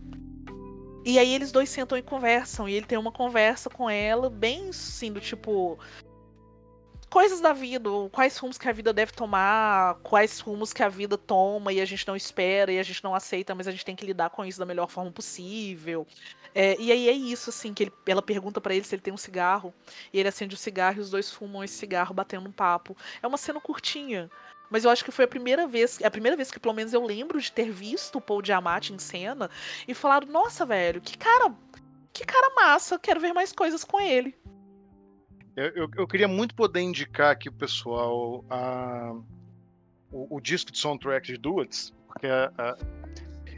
E aí eles dois sentam e conversam, e ele tem uma conversa com ela, bem assim, do tipo. Coisas da vida, quais rumos que a vida deve tomar, quais rumos que a vida toma e a gente não espera e a gente não aceita, mas a gente tem que lidar com isso da melhor forma possível. É, e aí é isso, assim, que ele, ela pergunta para ele se ele tem um cigarro, e ele acende o cigarro e os dois fumam esse cigarro batendo um papo. É uma cena curtinha, mas eu acho que foi a primeira vez, é a primeira vez que pelo menos eu lembro de ter visto o Paul Diamante em cena e falado, nossa, velho, que cara, que cara massa, quero ver mais coisas com ele. Eu, eu, eu queria muito poder indicar aqui o pessoal a, o, o, disco de soundtrack de Duets, porque a, a,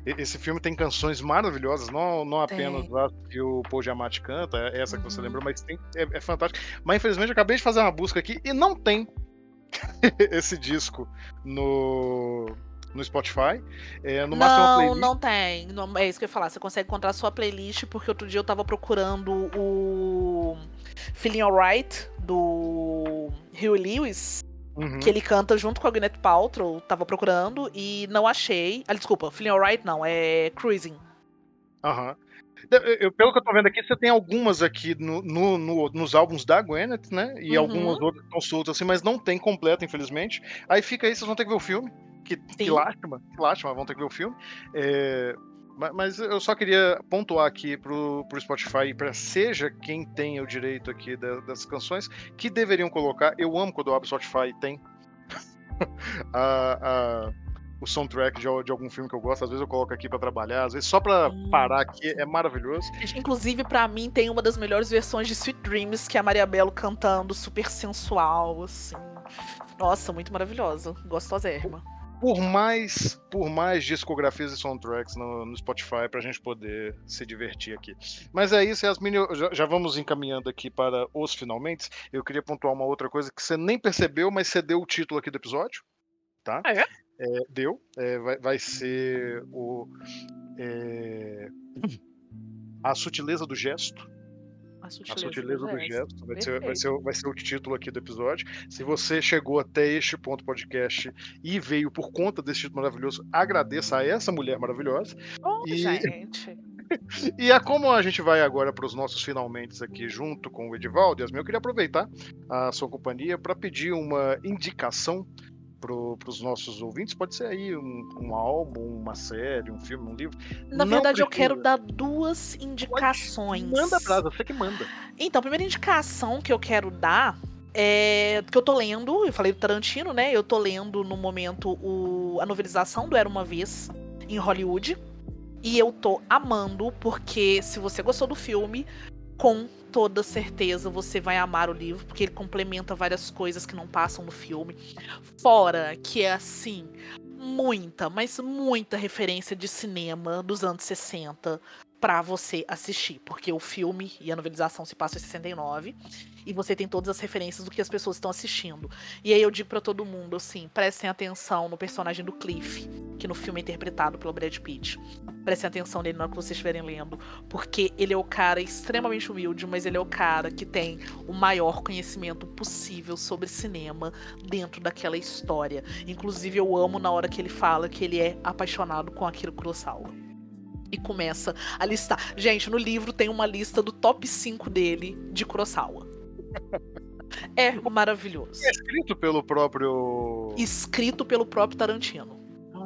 esse filme tem canções maravilhosas, não, não apenas a que o Paul Giamatti canta, é essa que você uhum. lembrou, mas tem, é, é fantástico. Mas infelizmente eu acabei de fazer uma busca aqui e não tem esse disco no, no Spotify. É, no não, não tem. Não, é isso que eu ia falar. Você consegue encontrar a sua playlist, porque outro dia eu tava procurando o Feeling Alright do Hugh Lewis. Uhum. Que ele canta junto com a Gwyneth Paltrow, tava procurando e não achei. Ah, desculpa, Feeling Alright não, é Cruising. Aham. Uhum. Pelo que eu tô vendo aqui, você tem algumas aqui no, no, no nos álbuns da Gwyneth, né? E uhum. algumas outras estão soltas assim, mas não tem completo, infelizmente. Aí fica aí, vocês vão ter que ver o filme. Que, que lástima, que lástima, vão ter que ver o filme. É, mas eu só queria pontuar aqui pro, pro Spotify, para seja quem tenha o direito aqui das canções, que deveriam colocar. Eu amo quando eu abro o Spotify e tem a, a, o soundtrack de, de, algum filme que eu gosto. Às vezes eu coloco aqui para trabalhar, às vezes só para parar aqui, é maravilhoso. Inclusive, para mim, tem uma das melhores versões de Sweet Dreams, que é a Maria Belo cantando, super sensual, assim. Nossa, muito maravilhosa. Gostosérrima por mais por mais discografias e soundtracks no, no Spotify para a gente poder se divertir aqui. Mas é isso, Yasmin, já, já vamos encaminhando aqui para os finalmente. Eu queria pontuar uma outra coisa que você nem percebeu, mas você deu o título aqui do episódio, tá? Ah, é? é deu. É, vai, vai ser o é, a sutileza do gesto a sutileza, a sutileza do, gesto. Vai ser, vai, ser, vai ser o título aqui do episódio. Se você chegou até este ponto podcast e veio por conta desse título maravilhoso, agradeça a essa mulher maravilhosa. Oh, e... gente. e é como a gente vai agora para os nossos finalmente aqui junto com o Edivaldo, Yasmin, eu queria aproveitar a sua companhia para pedir uma indicação para os nossos ouvintes, pode ser aí um, um, álbum, uma série, um filme, um livro. Na Não verdade, precisa. eu quero dar duas indicações. Pode. Manda pra você que manda. Então, a primeira indicação que eu quero dar é que eu tô lendo, eu falei do Tarantino, né? Eu tô lendo no momento o, a novelização do Era Uma Vez em Hollywood. E eu tô amando, porque se você gostou do filme, com toda certeza você vai amar o livro, porque ele complementa várias coisas que não passam no filme. Fora que é assim, muita, mas muita referência de cinema dos anos 60 para você assistir, porque o filme e a novelização se passam em 69 e você tem todas as referências do que as pessoas estão assistindo. E aí eu digo para todo mundo assim, prestem atenção no personagem do Cliff, que no filme é interpretado pelo Brad Pitt. Prestem atenção nele na hora que vocês estiverem lendo, porque ele é o cara extremamente humilde, mas ele é o cara que tem o maior conhecimento possível sobre cinema dentro daquela história. Inclusive eu amo na hora que ele fala que ele é apaixonado com aquilo Kurosawa e começa a listar. Gente, no livro tem uma lista do top 5 dele de Kurosawa. É maravilhoso. É escrito pelo próprio. Escrito pelo próprio Tarantino.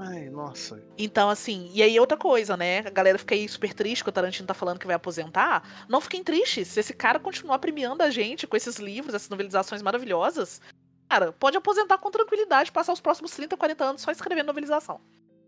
Ai, nossa. Então, assim, e aí outra coisa, né? A galera fica aí super triste que o Tarantino tá falando que vai aposentar. Não fiquem tristes. Se esse cara continuar premiando a gente com esses livros, essas novelizações maravilhosas, cara, pode aposentar com tranquilidade, passar os próximos 30, 40 anos só escrevendo novelização.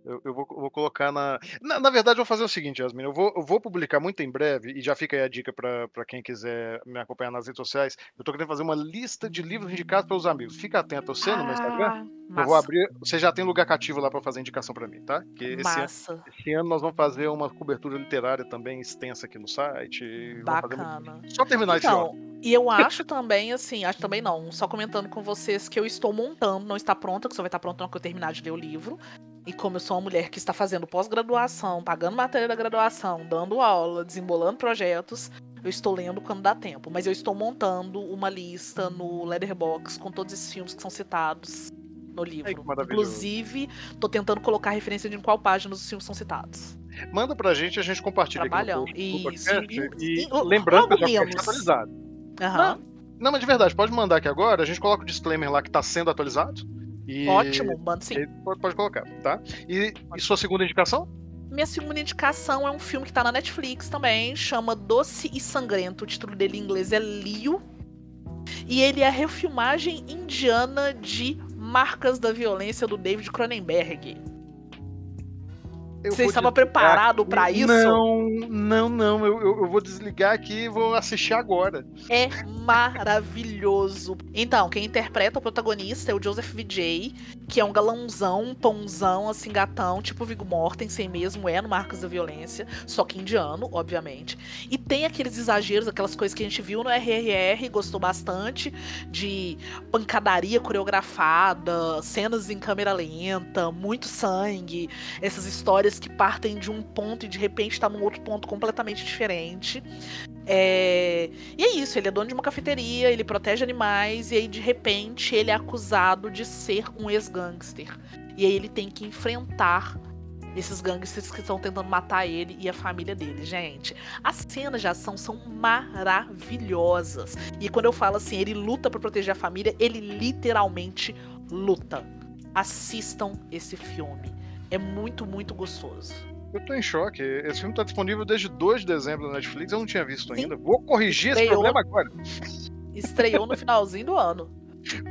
Eu, eu vou, vou, colocar na... na. Na verdade, eu vou fazer o seguinte, Yasmin. Eu vou, eu vou publicar muito em breve, e já fica aí a dica para quem quiser me acompanhar nas redes sociais. Eu tô querendo fazer uma lista de livros indicados pelos amigos. Fica atento, você ah, no meu Instagram. Massa. Eu vou abrir. Você já tem lugar cativo lá para fazer indicação para mim, tá? Que esse ano, esse ano, nós vamos fazer uma cobertura literária também extensa aqui no site. Bacana. Só terminar então, esse ano. E eu acho também, assim, acho também não, só comentando com vocês que eu estou montando, não está pronta, que só vai estar pronta quando eu terminar de ler o livro. E como eu sou uma mulher que está fazendo pós-graduação, pagando matéria da graduação, dando aula, desembolando projetos, eu estou lendo quando dá tempo. Mas eu estou montando uma lista no Letterbox com todos esses filmes que são citados no livro. Ai, Inclusive, estou tentando colocar referência de em qual página os filmes são citados. Manda pra gente, a gente compartilha Trabalham. aqui no, no podcast. E, e, e lembrando que já foi atualizado. Aham. Não, mas de verdade, pode mandar aqui agora, a gente coloca o disclaimer lá que tá sendo atualizado. E... Ótimo, manda sim. Pode, colocar, tá? E, e sua segunda indicação? Minha segunda indicação é um filme que tá na Netflix também, chama Doce e Sangrento. O título dele em inglês é Lio. E ele é a refilmagem indiana de Marcas da Violência do David Cronenberg. Eu Você estava preparado pra isso? Não, não, não. Eu, eu, eu vou desligar aqui e vou assistir agora. É maravilhoso. Então, quem interpreta o protagonista é o Joseph Vijay, que é um galãozão, um pãozão, assim, gatão, tipo Viggo Mortensen mesmo, é no Marcos da Violência, só que indiano, obviamente. E tem aqueles exageros, aquelas coisas que a gente viu no RRR, gostou bastante, de pancadaria coreografada, cenas em câmera lenta, muito sangue, essas histórias que partem de um ponto e de repente tá num outro ponto completamente diferente. É, E é isso, ele é dono de uma cafeteria, ele protege animais, e aí de repente ele é acusado de ser um ex-gangster. E aí ele tem que enfrentar esses gangsters que estão tentando matar ele e a família dele, gente. As cenas de ação são maravilhosas. E quando eu falo assim, ele luta pra proteger a família, ele literalmente luta. Assistam esse filme. É muito, muito gostoso. Eu tô em choque. Esse filme tá disponível desde 2 de dezembro na Netflix, eu não tinha visto Sim. ainda. Vou corrigir esse Estreou. problema agora. Estreou no finalzinho do ano.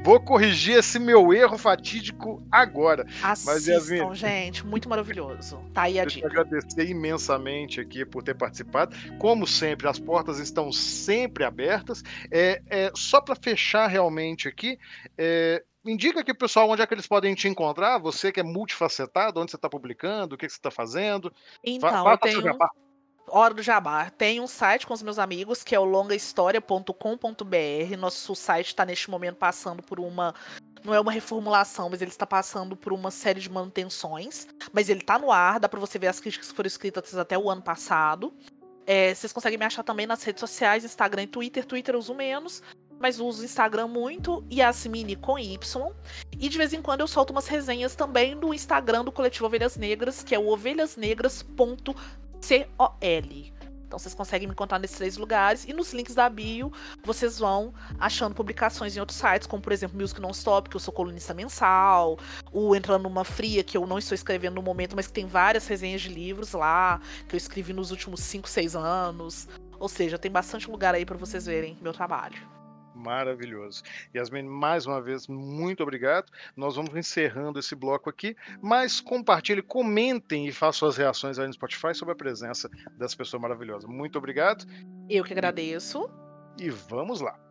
Vou corrigir esse meu erro fatídico agora. Assistam, Yasmin- gente. Muito maravilhoso. Tá aí a dica. agradecer imensamente aqui por ter participado. Como sempre, as portas estão sempre abertas. É, é, só para fechar realmente aqui, é, indica aqui, pessoal, onde é que eles podem te encontrar. Você que é multifacetado, onde você está publicando, o que, que você está fazendo. Fa- Então, eu faça tenho. Hora do Jabá. Tem um site com os meus amigos que é o longahistoria.com.br. Nosso site está neste momento passando por uma. Não é uma reformulação, mas ele está passando por uma série de manutenções. Mas ele está no ar, dá para você ver as críticas que foram escritas até o ano passado. É, vocês conseguem me achar também nas redes sociais, Instagram e Twitter. Twitter eu uso menos, mas uso o Instagram muito, Yasmine com Y. E de vez em quando eu solto umas resenhas também no Instagram do Coletivo Ovelhas Negras, que é o ovelhasnegras.com C-O-L. Então vocês conseguem me encontrar nesses três lugares. E nos links da bio, vocês vão achando publicações em outros sites, como por exemplo Music Non-Stop, que eu sou colunista mensal. O Entrando Numa Fria, que eu não estou escrevendo no momento, mas que tem várias resenhas de livros lá, que eu escrevi nos últimos 5, 6 anos. Ou seja, tem bastante lugar aí para vocês verem meu trabalho. Maravilhoso. Yasmin, mais uma vez, muito obrigado. Nós vamos encerrando esse bloco aqui, mas compartilhem, comentem e façam suas reações aí no Spotify sobre a presença dessa pessoa maravilhosa. Muito obrigado Eu que agradeço. e vamos lá.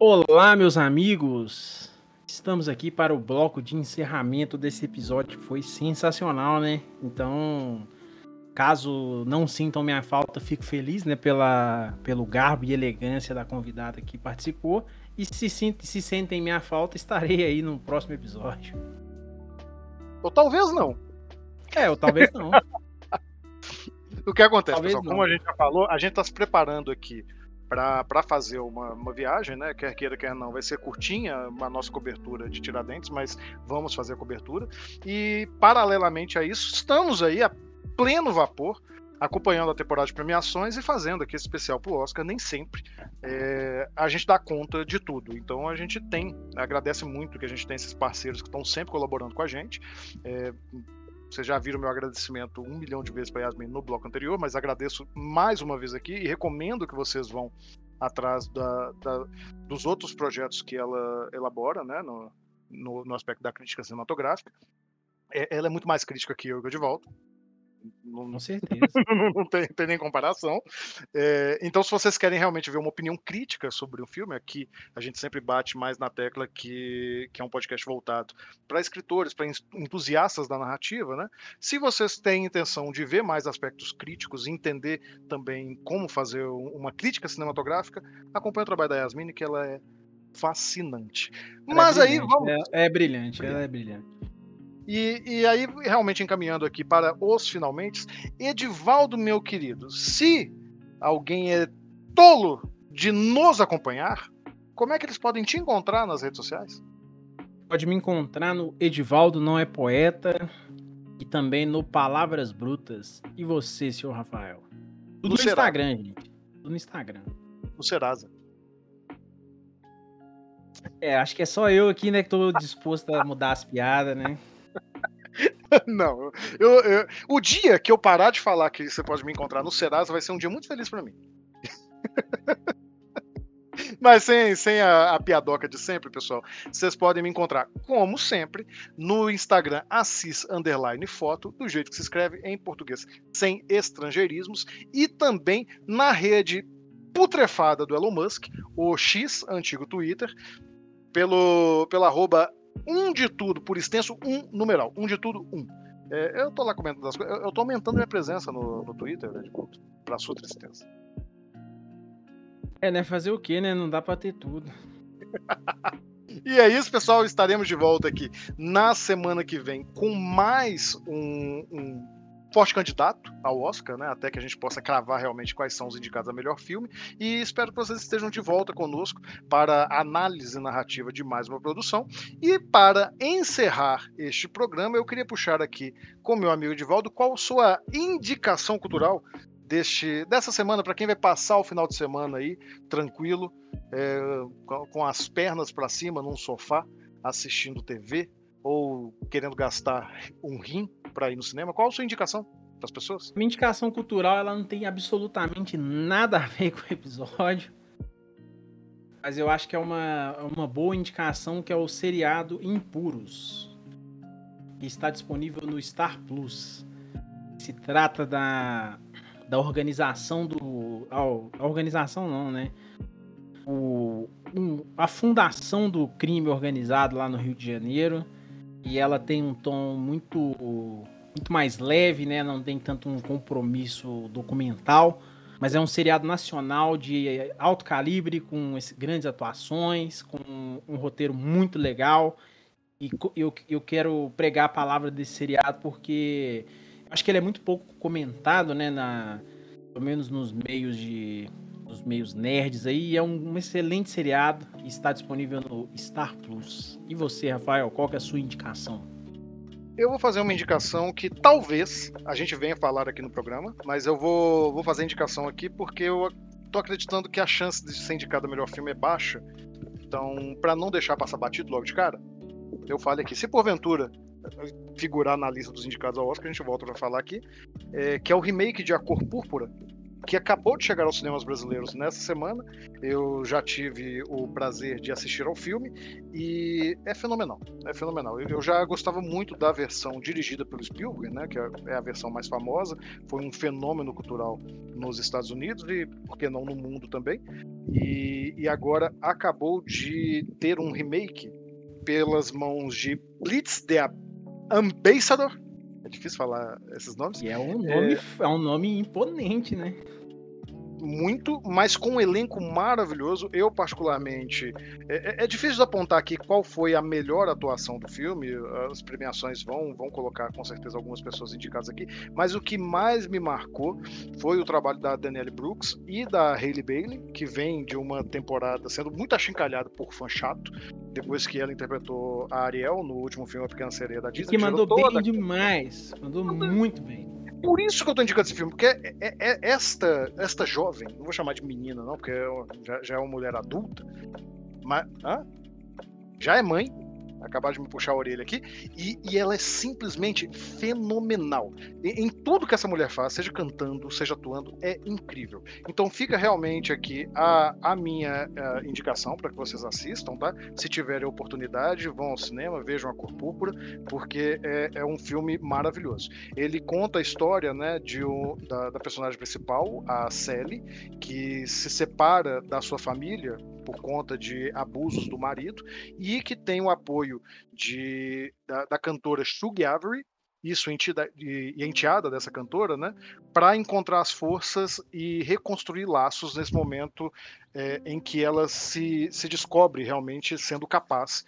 Olá, meus amigos! Estamos aqui para o bloco de encerramento desse episódio que foi sensacional, né? Então, caso não sintam minha falta, fico feliz, né, pela, pelo garbo e elegância da convidada que participou. E se, se sentem minha falta, estarei aí no próximo episódio. Ou talvez não. É, ou talvez não. O que acontece, Talvez pessoal? não. Como a gente já falou, a gente está se preparando aqui para fazer uma, uma viagem, né? Quer queira, quer não, vai ser curtinha a nossa cobertura de Tiradentes, mas vamos fazer a cobertura. E, paralelamente a isso, estamos aí a pleno vapor, acompanhando a temporada de premiações e fazendo aqui esse especial pro Oscar. Nem sempre é, a gente dá conta de tudo. Então a gente tem, agradece muito que a gente tem esses parceiros que estão sempre colaborando com a gente. É, Vocês já viram meu agradecimento um milhão de vezes para Yasmin no bloco anterior, mas agradeço mais uma vez aqui e recomendo que vocês vão atrás da, da, dos outros projetos que ela elabora, né, no, no, no aspecto da crítica cinematográfica. É, ela é muito mais crítica que eu, de volta. Não, Com certeza. não tem, tem, nem comparação. É, então, se vocês querem realmente ver uma opinião crítica sobre o filme, aqui a gente sempre bate mais na tecla que, que é um podcast voltado para escritores, para entusiastas da narrativa, né? Se vocês têm intenção de ver mais aspectos críticos e entender também como fazer uma crítica cinematográfica, acompanhe o trabalho da Yasmine, que ela é fascinante. Ela é Mas é aí vamos. É, é brilhante, ela é brilhante. E, e aí, realmente encaminhando aqui para os finalmente, Edivaldo, meu querido, se alguém é tolo de nos acompanhar, como é que eles podem te encontrar nas redes sociais? Pode me encontrar no Edivaldo Não É Poeta e também no Palavras Brutas. E você, senhor Rafael? Tudo no, no Instagram, gente. Tudo no Instagram. No Serasa. É, acho que é só eu aqui, né, que tô disposto a mudar as piadas, né? Não, eu, eu, o dia que eu parar de falar que você pode me encontrar no Serasa vai ser um dia muito feliz para mim. Mas sem, sem a, a, piadoca de sempre, pessoal, vocês podem me encontrar, como sempre, no Instagram Assis Underline Foto, do jeito que se escreve em português, sem estrangeirismos, e também na rede putrefada do Elon Musk, o X, antigo Twitter, pelo, pelo arroba um de tudo, por extenso, um numeral. Um de tudo, um. É, eu tô lá comentando as coisas. Eu tô aumentando minha presença no, no Twitter, né, tipo, pra sua tristeza. É, né? Fazer o quê, né? Não dá pra ter tudo. e é isso, pessoal. Estaremos de volta aqui na semana que vem com mais um, um forte candidato ao Oscar, né? Até que a gente possa cravar realmente quais são os indicados a melhor filme. E espero que vocês estejam de volta conosco para análise narrativa de mais uma produção. E para encerrar este programa, eu queria puxar aqui com meu amigo Edivaldo qual sua indicação cultural deste, dessa semana para quem vai passar o final de semana aí tranquilo, é, com as pernas para cima num sofá assistindo TV ou querendo gastar um rim para ir no cinema? Qual a sua indicação para as pessoas? Minha indicação cultural ela não tem absolutamente nada a ver com o episódio. Mas eu acho que é uma, uma boa indicação que é o seriado Impuros. Que está disponível no Star Plus. Se trata da, da organização do. a organização não, né? O, um, a fundação do crime organizado lá no Rio de Janeiro e ela tem um tom muito muito mais leve, né? Não tem tanto um compromisso documental, mas é um seriado nacional de alto calibre com grandes atuações, com um roteiro muito legal. E eu, eu quero pregar a palavra desse seriado porque acho que ele é muito pouco comentado, né? Na, pelo menos nos meios de dos meios nerds aí. É um, um, excelente seriado e está disponível no Star Plus. E você, Rafael, qual é a sua indicação? Eu vou fazer uma indicação que talvez a gente venha falar aqui no programa, mas eu vou, vou fazer a indicação aqui porque eu tô acreditando que a chance de ser indicado o melhor filme é baixa. Então, para não deixar passar batido logo de cara, eu falo aqui. Se porventura figurar na lista dos indicados ao Oscar, a gente volta para falar aqui, é, que é o remake de A Cor Púrpura, que acabou de chegar aos cinemas brasileiros nessa semana. Eu já tive o prazer de assistir ao filme e é fenomenal. É fenomenal. Eu já gostava muito da versão dirigida pelo Spielberg, né, que é a versão mais famosa. Foi um fenômeno cultural nos Estados Unidos e, por que não, no mundo também. E, e agora acabou de ter um remake pelas mãos de Blitz the Ambassador, é difícil falar esses nomes. E é um nome, é... é um nome imponente, né? Muito, mas com um elenco maravilhoso. Eu, particularmente, é, é, é, difícil apontar aqui qual foi a melhor atuação do filme. As premiações vão, vão colocar com certeza algumas pessoas indicadas aqui, mas o que mais me marcou foi o trabalho da Danielle Brooks e da Hailey Bailey, que vem de uma temporada sendo muito achincalhada por fã chato, depois que ela interpretou a Ariel no último filme A Pequena Sereia da Disney. Que mandou bem demais, mandou muito bem. Por isso que eu tô indicando esse filme, porque é, é, é esta, esta jovem, não vou chamar de menina, não, porque já, já é uma mulher adulta, mas hã? já é mãe, acabar de me puxar a orelha aqui, e, e ela é simplesmente fenomenal. Em, em, tudo que essa mulher faz, seja cantando, seja atuando, é incrível. Então fica realmente aqui a, a minha a indicação para que vocês assistam, tá? Se tiverem oportunidade, vão ao cinema, vejam a Cor Púrpura, porque é, é um filme maravilhoso. Ele conta a história né, de um, da, da personagem principal, a Sally, que se separa da sua família por conta de abusos do marido e que tem o apoio de, da, da cantora Shug Avery, isso e enteada dessa cantora, né, para encontrar as forças e reconstruir laços nesse momento é, em que ela se, se descobre realmente sendo capaz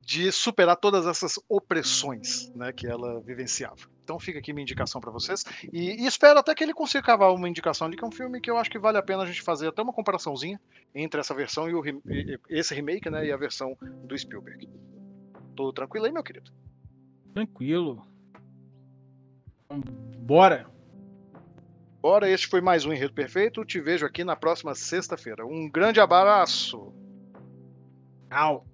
de superar todas essas opressões né, que ela vivenciava. Então fica aqui minha indicação para vocês. E, e, espero até que ele consiga cavar uma indicação de que é um filme que eu acho que vale a pena a gente fazer até uma comparaçãozinha entre essa versão e, o, e esse remake né, e a versão do Spielberg. Tudo tranquilo aí, meu querido? Tranquilo. Bora! Bora, este foi mais um Enredo Perfeito. Te vejo aqui na próxima sexta-feira. Um grande abraço! Tchau!